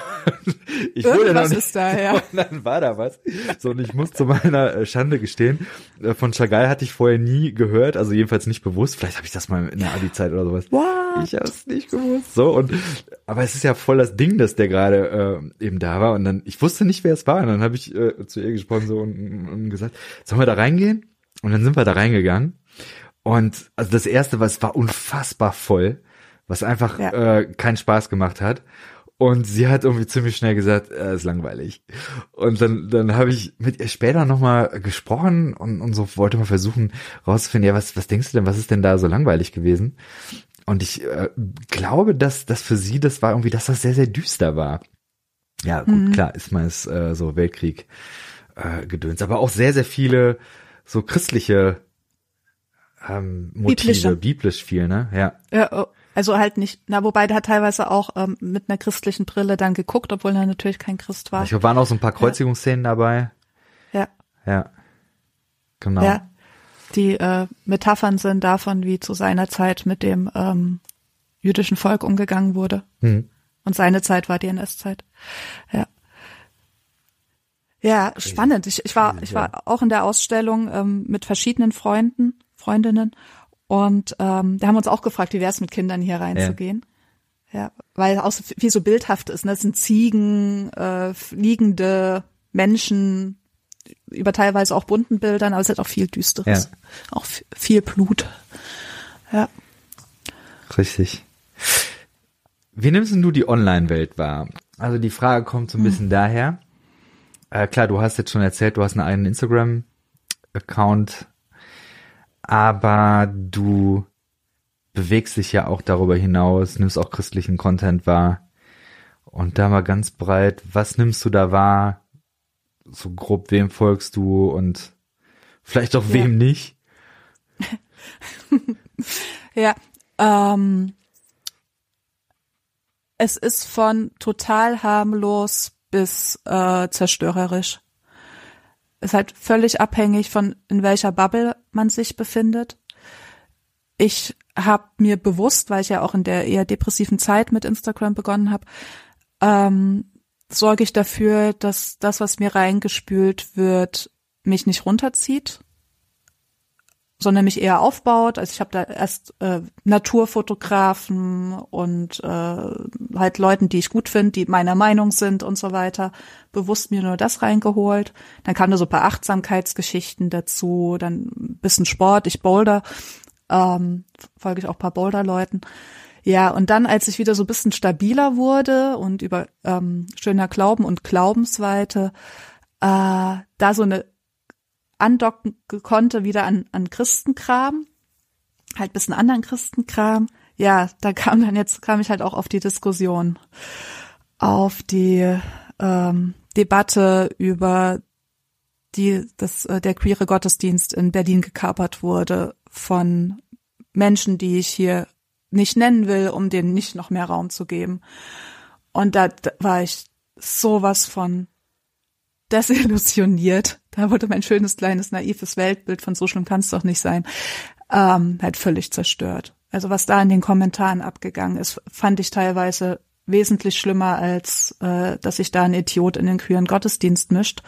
Ich wurde nicht, ist da, ja. Und dann war da was. So, und ich muss zu meiner äh, Schande gestehen, äh, von Chagall hatte ich vorher nie gehört, also jedenfalls nicht bewusst. Vielleicht habe ich das mal in der Abi-Zeit oder sowas. What? Ich habe es nicht gewusst. So, und aber es ist ja voll das Ding, dass der gerade äh, eben da war. Und dann, ich wusste nicht, wer es war. Und dann habe ich äh, zu ihr gesprochen so und, und gesagt, sollen wir da reingehen? Und dann sind wir da reingegangen. Und also das erste, was war unfassbar voll, was einfach ja. äh, keinen Spaß gemacht hat. Und sie hat irgendwie ziemlich schnell gesagt, äh, ist langweilig. Und dann, dann habe ich mit ihr später nochmal gesprochen und, und so wollte mal versuchen rauszufinden, ja, was, was denkst du denn, was ist denn da so langweilig gewesen? Und ich äh, glaube, dass dass für sie das war irgendwie, dass das sehr, sehr düster war. Ja, gut, mhm. klar, ist mal äh, so Weltkrieg äh, gedöns, aber auch sehr, sehr viele so christliche ähm, Motive, Biblische. biblisch viel, ne? Ja. Ja, oh, also halt nicht, na wobei der hat teilweise auch ähm, mit einer christlichen Brille dann geguckt, obwohl er natürlich kein Christ war. Ich glaube, waren auch so ein paar Kreuzigungsszenen ja. dabei. Ja. Ja. Genau. Ja. Die äh, Metaphern sind davon, wie zu seiner Zeit mit dem ähm, jüdischen Volk umgegangen wurde. Mhm. Und seine Zeit war die NS-Zeit. Ja. Ja, spannend. Ich, ich war, ich war auch in der Ausstellung ähm, mit verschiedenen Freunden, Freundinnen und ähm, da haben wir uns auch gefragt, wie wäre es mit Kindern hier reinzugehen. Ja. ja, weil auch so viel so bildhaft ist. Ne? Das sind Ziegen, äh, liegende Menschen, über teilweise auch bunten Bildern, aber es hat auch viel Düsteres. Ja. Auch viel Blut. Ja. Richtig. Wie nimmst du die Online-Welt wahr? Also die Frage kommt so ein hm. bisschen hm. daher. Äh, klar, du hast jetzt schon erzählt, du hast einen eigenen Instagram-Account aber du bewegst dich ja auch darüber hinaus, nimmst auch christlichen Content wahr. Und da mal ganz breit, was nimmst du da wahr? So grob, wem folgst du und vielleicht auch ja. wem nicht? ja, ähm, es ist von total harmlos bis äh, zerstörerisch. Ist halt völlig abhängig von in welcher Bubble man sich befindet. Ich habe mir bewusst, weil ich ja auch in der eher depressiven Zeit mit Instagram begonnen habe, ähm, sorge ich dafür, dass das, was mir reingespült wird, mich nicht runterzieht, sondern mich eher aufbaut. Also ich habe da erst äh, Naturfotografen und äh, halt Leuten, die ich gut finde, die meiner Meinung sind und so weiter, bewusst mir nur das reingeholt. Dann kamen da so ein paar Achtsamkeitsgeschichten dazu, dann ein bisschen Sport, ich boulder, ähm, folge ich auch paar Boulder-Leuten. Ja, und dann, als ich wieder so ein bisschen stabiler wurde und über ähm, schöner Glauben und Glaubensweite, äh, da so eine andocken konnte wieder an, an Christenkram, halt bisschen anderen Christenkram. Ja, da kam dann jetzt, kam ich halt auch auf die Diskussion, auf die ähm, Debatte über die, dass äh, der queere Gottesdienst in Berlin gekapert wurde von Menschen, die ich hier nicht nennen will, um denen nicht noch mehr Raum zu geben. Und da, da war ich sowas von desillusioniert. Da wurde mein schönes, kleines, naives Weltbild von so schlimm kann es doch nicht sein, ähm, halt völlig zerstört. Also was da in den Kommentaren abgegangen ist, fand ich teilweise wesentlich schlimmer, als äh, dass sich da ein Idiot in den queeren Gottesdienst mischt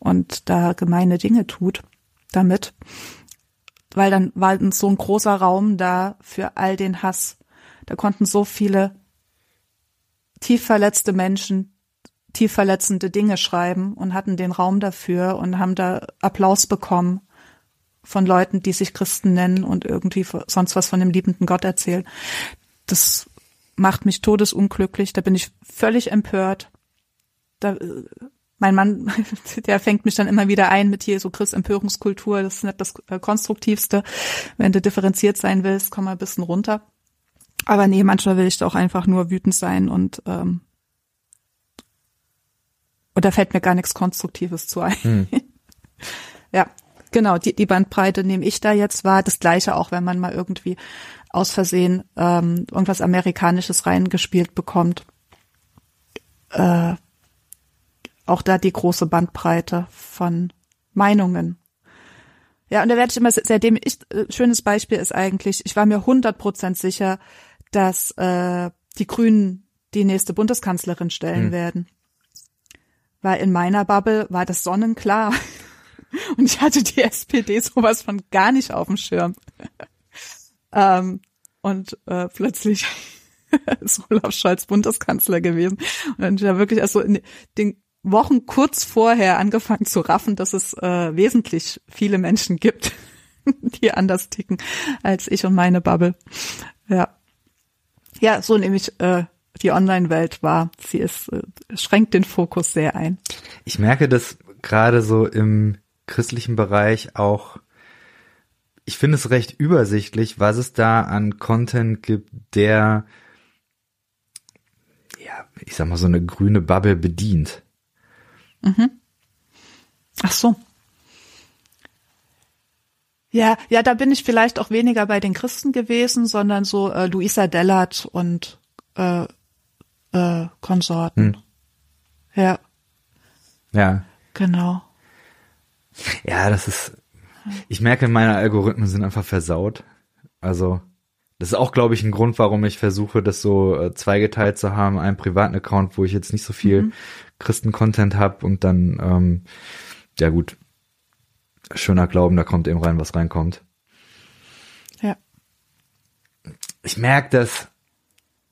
und da gemeine Dinge tut damit. Weil dann war so ein großer Raum da für all den Hass. Da konnten so viele tief verletzte Menschen tief verletzende Dinge schreiben und hatten den Raum dafür und haben da Applaus bekommen von Leuten, die sich Christen nennen und irgendwie sonst was von dem liebenden Gott erzählen. Das macht mich todesunglücklich, da bin ich völlig empört. Da, mein Mann, der fängt mich dann immer wieder ein mit hier so Chris Empörungskultur, das ist nicht das äh, Konstruktivste. Wenn du differenziert sein willst, komm mal ein bisschen runter. Aber nee, manchmal will ich doch einfach nur wütend sein und ähm, und da fällt mir gar nichts Konstruktives zu ein. Hm. ja, genau, die, die Bandbreite nehme ich da jetzt wahr. Das gleiche auch, wenn man mal irgendwie aus Versehen ähm, irgendwas Amerikanisches reingespielt bekommt. Äh, auch da die große Bandbreite von Meinungen. Ja, und da werde ich immer, seitdem ich, äh, schönes Beispiel ist eigentlich, ich war mir hundert Prozent sicher, dass äh, die Grünen die nächste Bundeskanzlerin stellen hm. werden. Weil in meiner Bubble war das sonnenklar. Und ich hatte die SPD sowas von gar nicht auf dem Schirm. ähm, und äh, plötzlich ist Olaf Scholz Bundeskanzler gewesen. Und ich habe wirklich erst so in den Wochen kurz vorher angefangen zu raffen, dass es äh, wesentlich viele Menschen gibt, die anders ticken als ich und meine Bubble. Ja. Ja, so nehme ich äh, die Online-Welt wahr. Sie ist, äh, schränkt den Fokus sehr ein. Ich merke das gerade so im christlichen Bereich auch ich finde es recht übersichtlich, was es da an Content gibt, der ja, ich sag mal so eine grüne Bubble bedient. Mhm. Ach so. Ja, ja, da bin ich vielleicht auch weniger bei den Christen gewesen, sondern so äh, Luisa Dellert und äh, äh, Konsorten. Hm. Ja. Ja. Genau. Ja, das ist. Ich merke, meine Algorithmen sind einfach versaut. Also das ist auch, glaube ich, ein Grund, warum ich versuche, das so äh, zweigeteilt zu haben. Einen privaten Account, wo ich jetzt nicht so viel mhm. Christen-Content habe und dann, ähm, ja gut, schöner Glauben, da kommt eben rein, was reinkommt. Ja. Ich merke, dass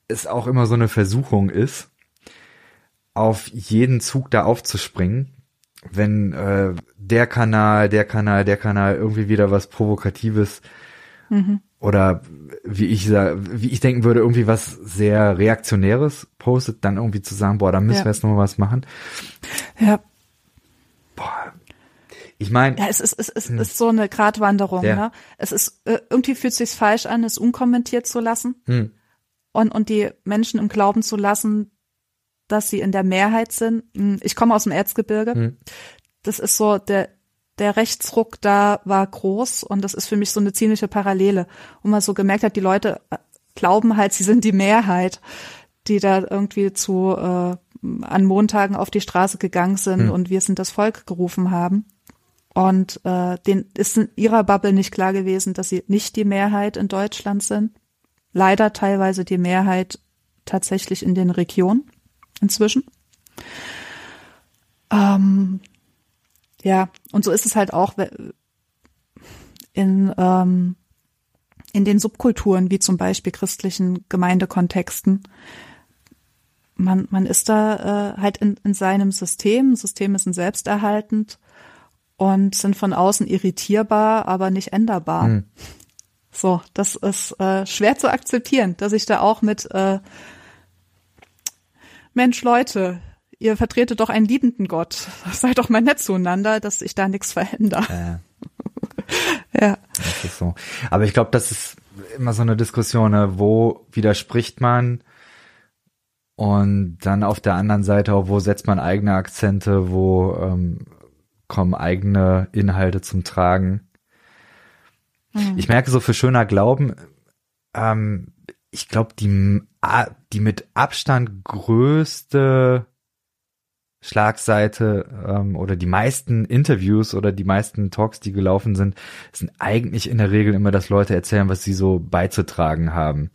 es auch immer so eine Versuchung ist, auf jeden Zug da aufzuspringen, wenn äh, der Kanal, der Kanal, der Kanal irgendwie wieder was Provokatives mhm oder wie ich wie ich denken würde, irgendwie was sehr Reaktionäres postet, dann irgendwie zu sagen, boah, da müssen ja. wir jetzt noch mal was machen. Ja. Boah. Ich meine. Ja, es ist, es ist, es ist so eine Gratwanderung, ja. ne? Es ist, äh, irgendwie fühlt es sich falsch an, es unkommentiert zu lassen. Hm. Und, und die Menschen im Glauben zu lassen, dass sie in der Mehrheit sind. Hm, ich komme aus dem Erzgebirge. Hm. Das ist so der, der Rechtsruck da war groß und das ist für mich so eine ziemliche Parallele, wo man so gemerkt hat, die Leute äh, glauben halt, sie sind die Mehrheit, die da irgendwie zu äh, an Montagen auf die Straße gegangen sind hm. und wir sind das Volk gerufen haben. Und äh, den ist in ihrer Bubble nicht klar gewesen, dass sie nicht die Mehrheit in Deutschland sind. Leider teilweise die Mehrheit tatsächlich in den Regionen inzwischen. Ähm, ja, und so ist es halt auch in, ähm, in den Subkulturen, wie zum Beispiel christlichen Gemeindekontexten. Man, man ist da äh, halt in, in seinem System. Systeme sind selbsterhaltend und sind von außen irritierbar, aber nicht änderbar. Hm. So, das ist äh, schwer zu akzeptieren, dass ich da auch mit äh, Mensch, Leute, ihr vertretet doch einen liebenden Gott. Seid doch mal nett zueinander, dass sich da nichts verändert. Äh, ja. Das ist so. Aber ich glaube, das ist immer so eine Diskussion, ne? wo widerspricht man und dann auf der anderen Seite, wo setzt man eigene Akzente, wo ähm, kommen eigene Inhalte zum Tragen. Mhm. Ich merke so für schöner Glauben, ähm, ich glaube, die, die mit Abstand größte Schlagseite ähm, oder die meisten Interviews oder die meisten Talks, die gelaufen sind, sind eigentlich in der Regel immer, dass Leute erzählen, was sie so beizutragen haben.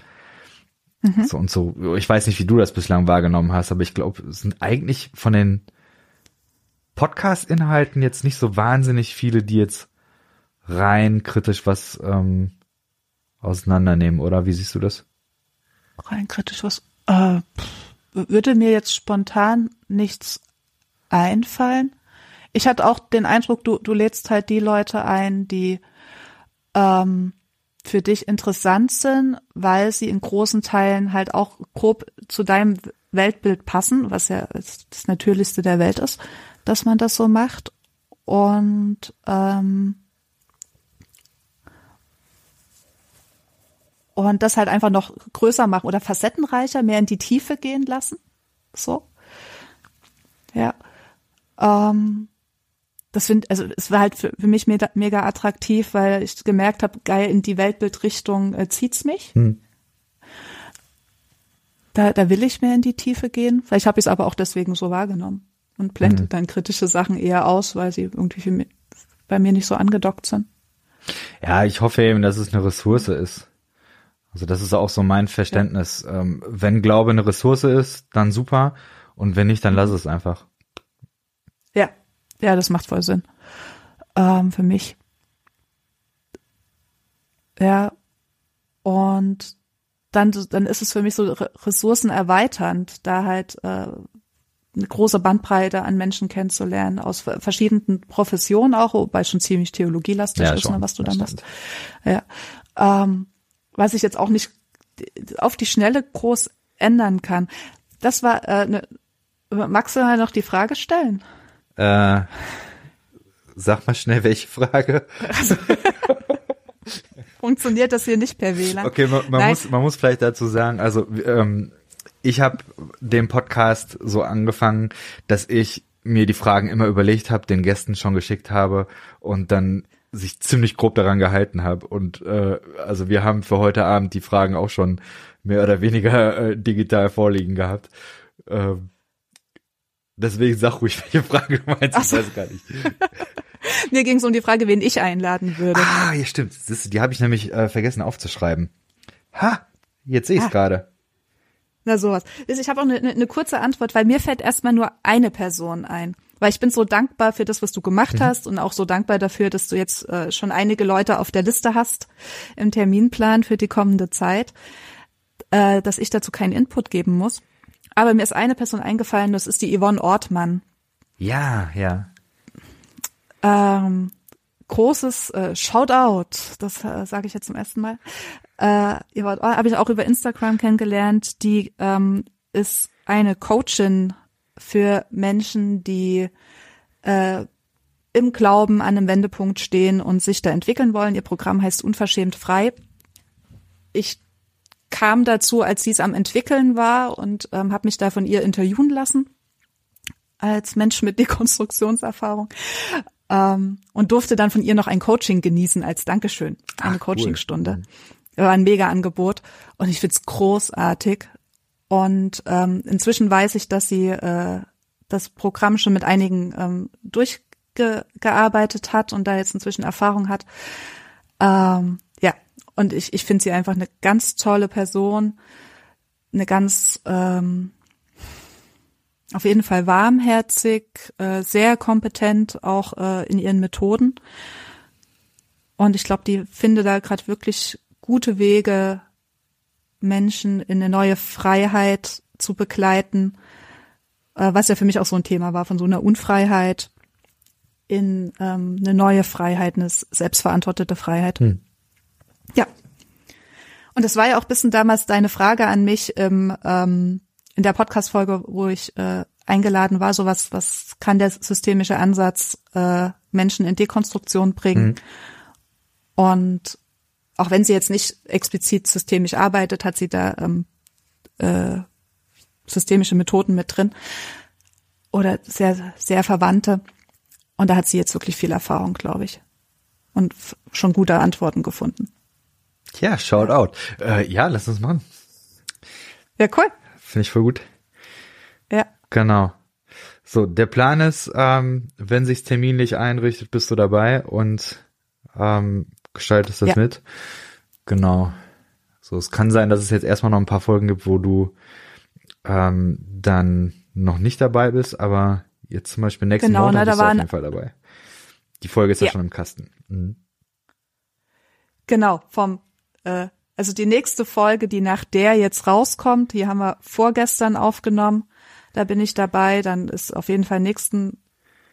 Mhm. So und so. Ich weiß nicht, wie du das bislang wahrgenommen hast, aber ich glaube, es sind eigentlich von den Podcast-Inhalten jetzt nicht so wahnsinnig viele, die jetzt rein kritisch was ähm, auseinandernehmen, oder? Wie siehst du das? Rein kritisch was? Äh, würde mir jetzt spontan nichts einfallen. Ich hatte auch den Eindruck, du, du lädst halt die Leute ein, die ähm, für dich interessant sind, weil sie in großen Teilen halt auch grob zu deinem Weltbild passen, was ja das Natürlichste der Welt ist, dass man das so macht. Und ähm, und das halt einfach noch größer machen oder facettenreicher, mehr in die Tiefe gehen lassen. So. Ja. Ähm, das finde, also es war halt für, für mich mega, mega attraktiv, weil ich gemerkt habe, geil, in die Weltbildrichtung äh, zieht's mich. Hm. Da, da will ich mehr in die Tiefe gehen. Vielleicht habe ich es aber auch deswegen so wahrgenommen und blende hm. dann kritische Sachen eher aus, weil sie irgendwie für mich, bei mir nicht so angedockt sind. Ja, ich hoffe eben, dass es eine Ressource ist. Also das ist auch so mein Verständnis. Ja. Ähm, wenn Glaube eine Ressource ist, dann super. Und wenn nicht, dann lass es einfach. Ja, ja, das macht voll Sinn. Ähm, für mich. Ja. Und dann, dann ist es für mich so ressourcenerweiternd, da halt äh, eine große Bandbreite an Menschen kennenzulernen, aus verschiedenen Professionen auch, wobei schon ziemlich theologielastig ja, ist, ne, was du da machst. Ja. Ähm, was ich jetzt auch nicht auf die Schnelle groß ändern kann. Das war äh, ne, magst du mal noch die Frage stellen? Äh, sag mal schnell, welche Frage? Funktioniert das hier nicht per WLAN? Okay, man, man muss man muss vielleicht dazu sagen, also ähm, ich habe den Podcast so angefangen, dass ich mir die Fragen immer überlegt habe, den Gästen schon geschickt habe und dann sich ziemlich grob daran gehalten habe. Und äh, also wir haben für heute Abend die Fragen auch schon mehr oder weniger äh, digital vorliegen gehabt. Ähm, deswegen sag ruhig, welche Frage du meinst, ich weiß gar nicht. Mir ging es um die Frage, wen ich einladen würde. Ah, ja, stimmt. Das, die habe ich nämlich äh, vergessen aufzuschreiben. Ha, jetzt sehe ich es ah. gerade. Na sowas. Ich habe auch eine, eine, eine kurze Antwort, weil mir fällt erstmal nur eine Person ein weil ich bin so dankbar für das, was du gemacht mhm. hast und auch so dankbar dafür, dass du jetzt äh, schon einige Leute auf der Liste hast im Terminplan für die kommende Zeit, äh, dass ich dazu keinen Input geben muss. Aber mir ist eine Person eingefallen, das ist die Yvonne Ortmann. Ja, ja. Ähm, großes äh, Shoutout, das äh, sage ich jetzt zum ersten Mal. Äh, Yvonne habe ich auch über Instagram kennengelernt. Die ähm, ist eine Coachin für Menschen, die äh, im Glauben an einem Wendepunkt stehen und sich da entwickeln wollen. Ihr Programm heißt Unverschämt frei. Ich kam dazu, als sie es am entwickeln war und ähm, habe mich da von ihr interviewen lassen als Mensch mit Dekonstruktionserfahrung ähm, und durfte dann von ihr noch ein Coaching genießen als Dankeschön, eine Coachingstunde. Cool. War ein mega Angebot und ich find's großartig und ähm, inzwischen weiß ich, dass sie äh, das Programm schon mit einigen ähm, durchgearbeitet hat und da jetzt inzwischen Erfahrung hat. Ähm, ja, und ich, ich finde sie einfach eine ganz tolle Person, eine ganz ähm, auf jeden Fall warmherzig, äh, sehr kompetent auch äh, in ihren Methoden. Und ich glaube, die finde da gerade wirklich gute Wege, Menschen in eine neue Freiheit zu begleiten, äh, was ja für mich auch so ein Thema war, von so einer Unfreiheit in ähm, eine neue Freiheit, eine selbstverantwortete Freiheit. Hm. Ja. Und das war ja auch bisschen damals deine Frage an mich im, ähm, in der Podcast-Folge, wo ich äh, eingeladen war, so was, was kann der systemische Ansatz äh, Menschen in Dekonstruktion bringen? Mhm. Und auch wenn sie jetzt nicht explizit systemisch arbeitet, hat sie da ähm, äh, systemische Methoden mit drin oder sehr, sehr verwandte. Und da hat sie jetzt wirklich viel Erfahrung, glaube ich. Und schon gute Antworten gefunden. Ja, shout out. Äh, ja, lass uns machen. Ja, cool. Finde ich voll gut. Ja. Genau. So, der Plan ist, ähm, wenn sich's terminlich einrichtet, bist du dabei und ähm, gestaltest das ja. mit. Genau. So, es kann sein, dass es jetzt erstmal noch ein paar Folgen gibt, wo du ähm, dann noch nicht dabei bist, aber jetzt zum Beispiel nächsten genau, Montag na, bist du auf jeden Fall dabei. Die Folge ist ja, ja schon im Kasten. Mhm. Genau, vom äh, Also die nächste Folge, die nach der jetzt rauskommt, die haben wir vorgestern aufgenommen. Da bin ich dabei. Dann ist auf jeden Fall nächsten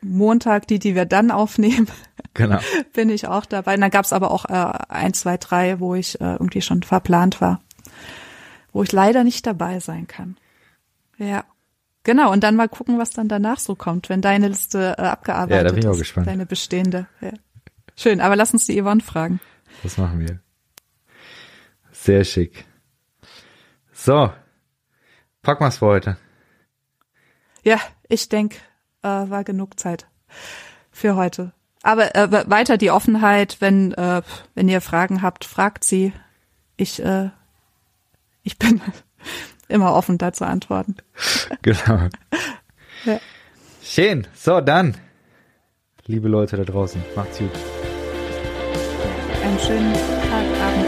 Montag die, die wir dann aufnehmen. Genau. bin ich auch dabei. Und dann gab's aber auch äh, ein, zwei, drei, wo ich äh, irgendwie schon verplant war, wo ich leider nicht dabei sein kann. Ja. Genau, und dann mal gucken, was dann danach so kommt, wenn deine Liste äh, abgearbeitet Ja, da bin ich auch ist. gespannt. Deine bestehende. Ja. Schön, aber lass uns die Yvonne fragen. Das machen wir. Sehr schick. So. Packen wir's für heute. Ja, ich denk, äh, war genug Zeit für heute. Aber äh, weiter die Offenheit, wenn äh, wenn ihr Fragen habt, fragt sie. Ich äh, ich bin immer offen, da zu antworten. Genau. Ja. Schön. So, dann. Liebe Leute da draußen, macht's gut. Einen schönen Tag, Abend,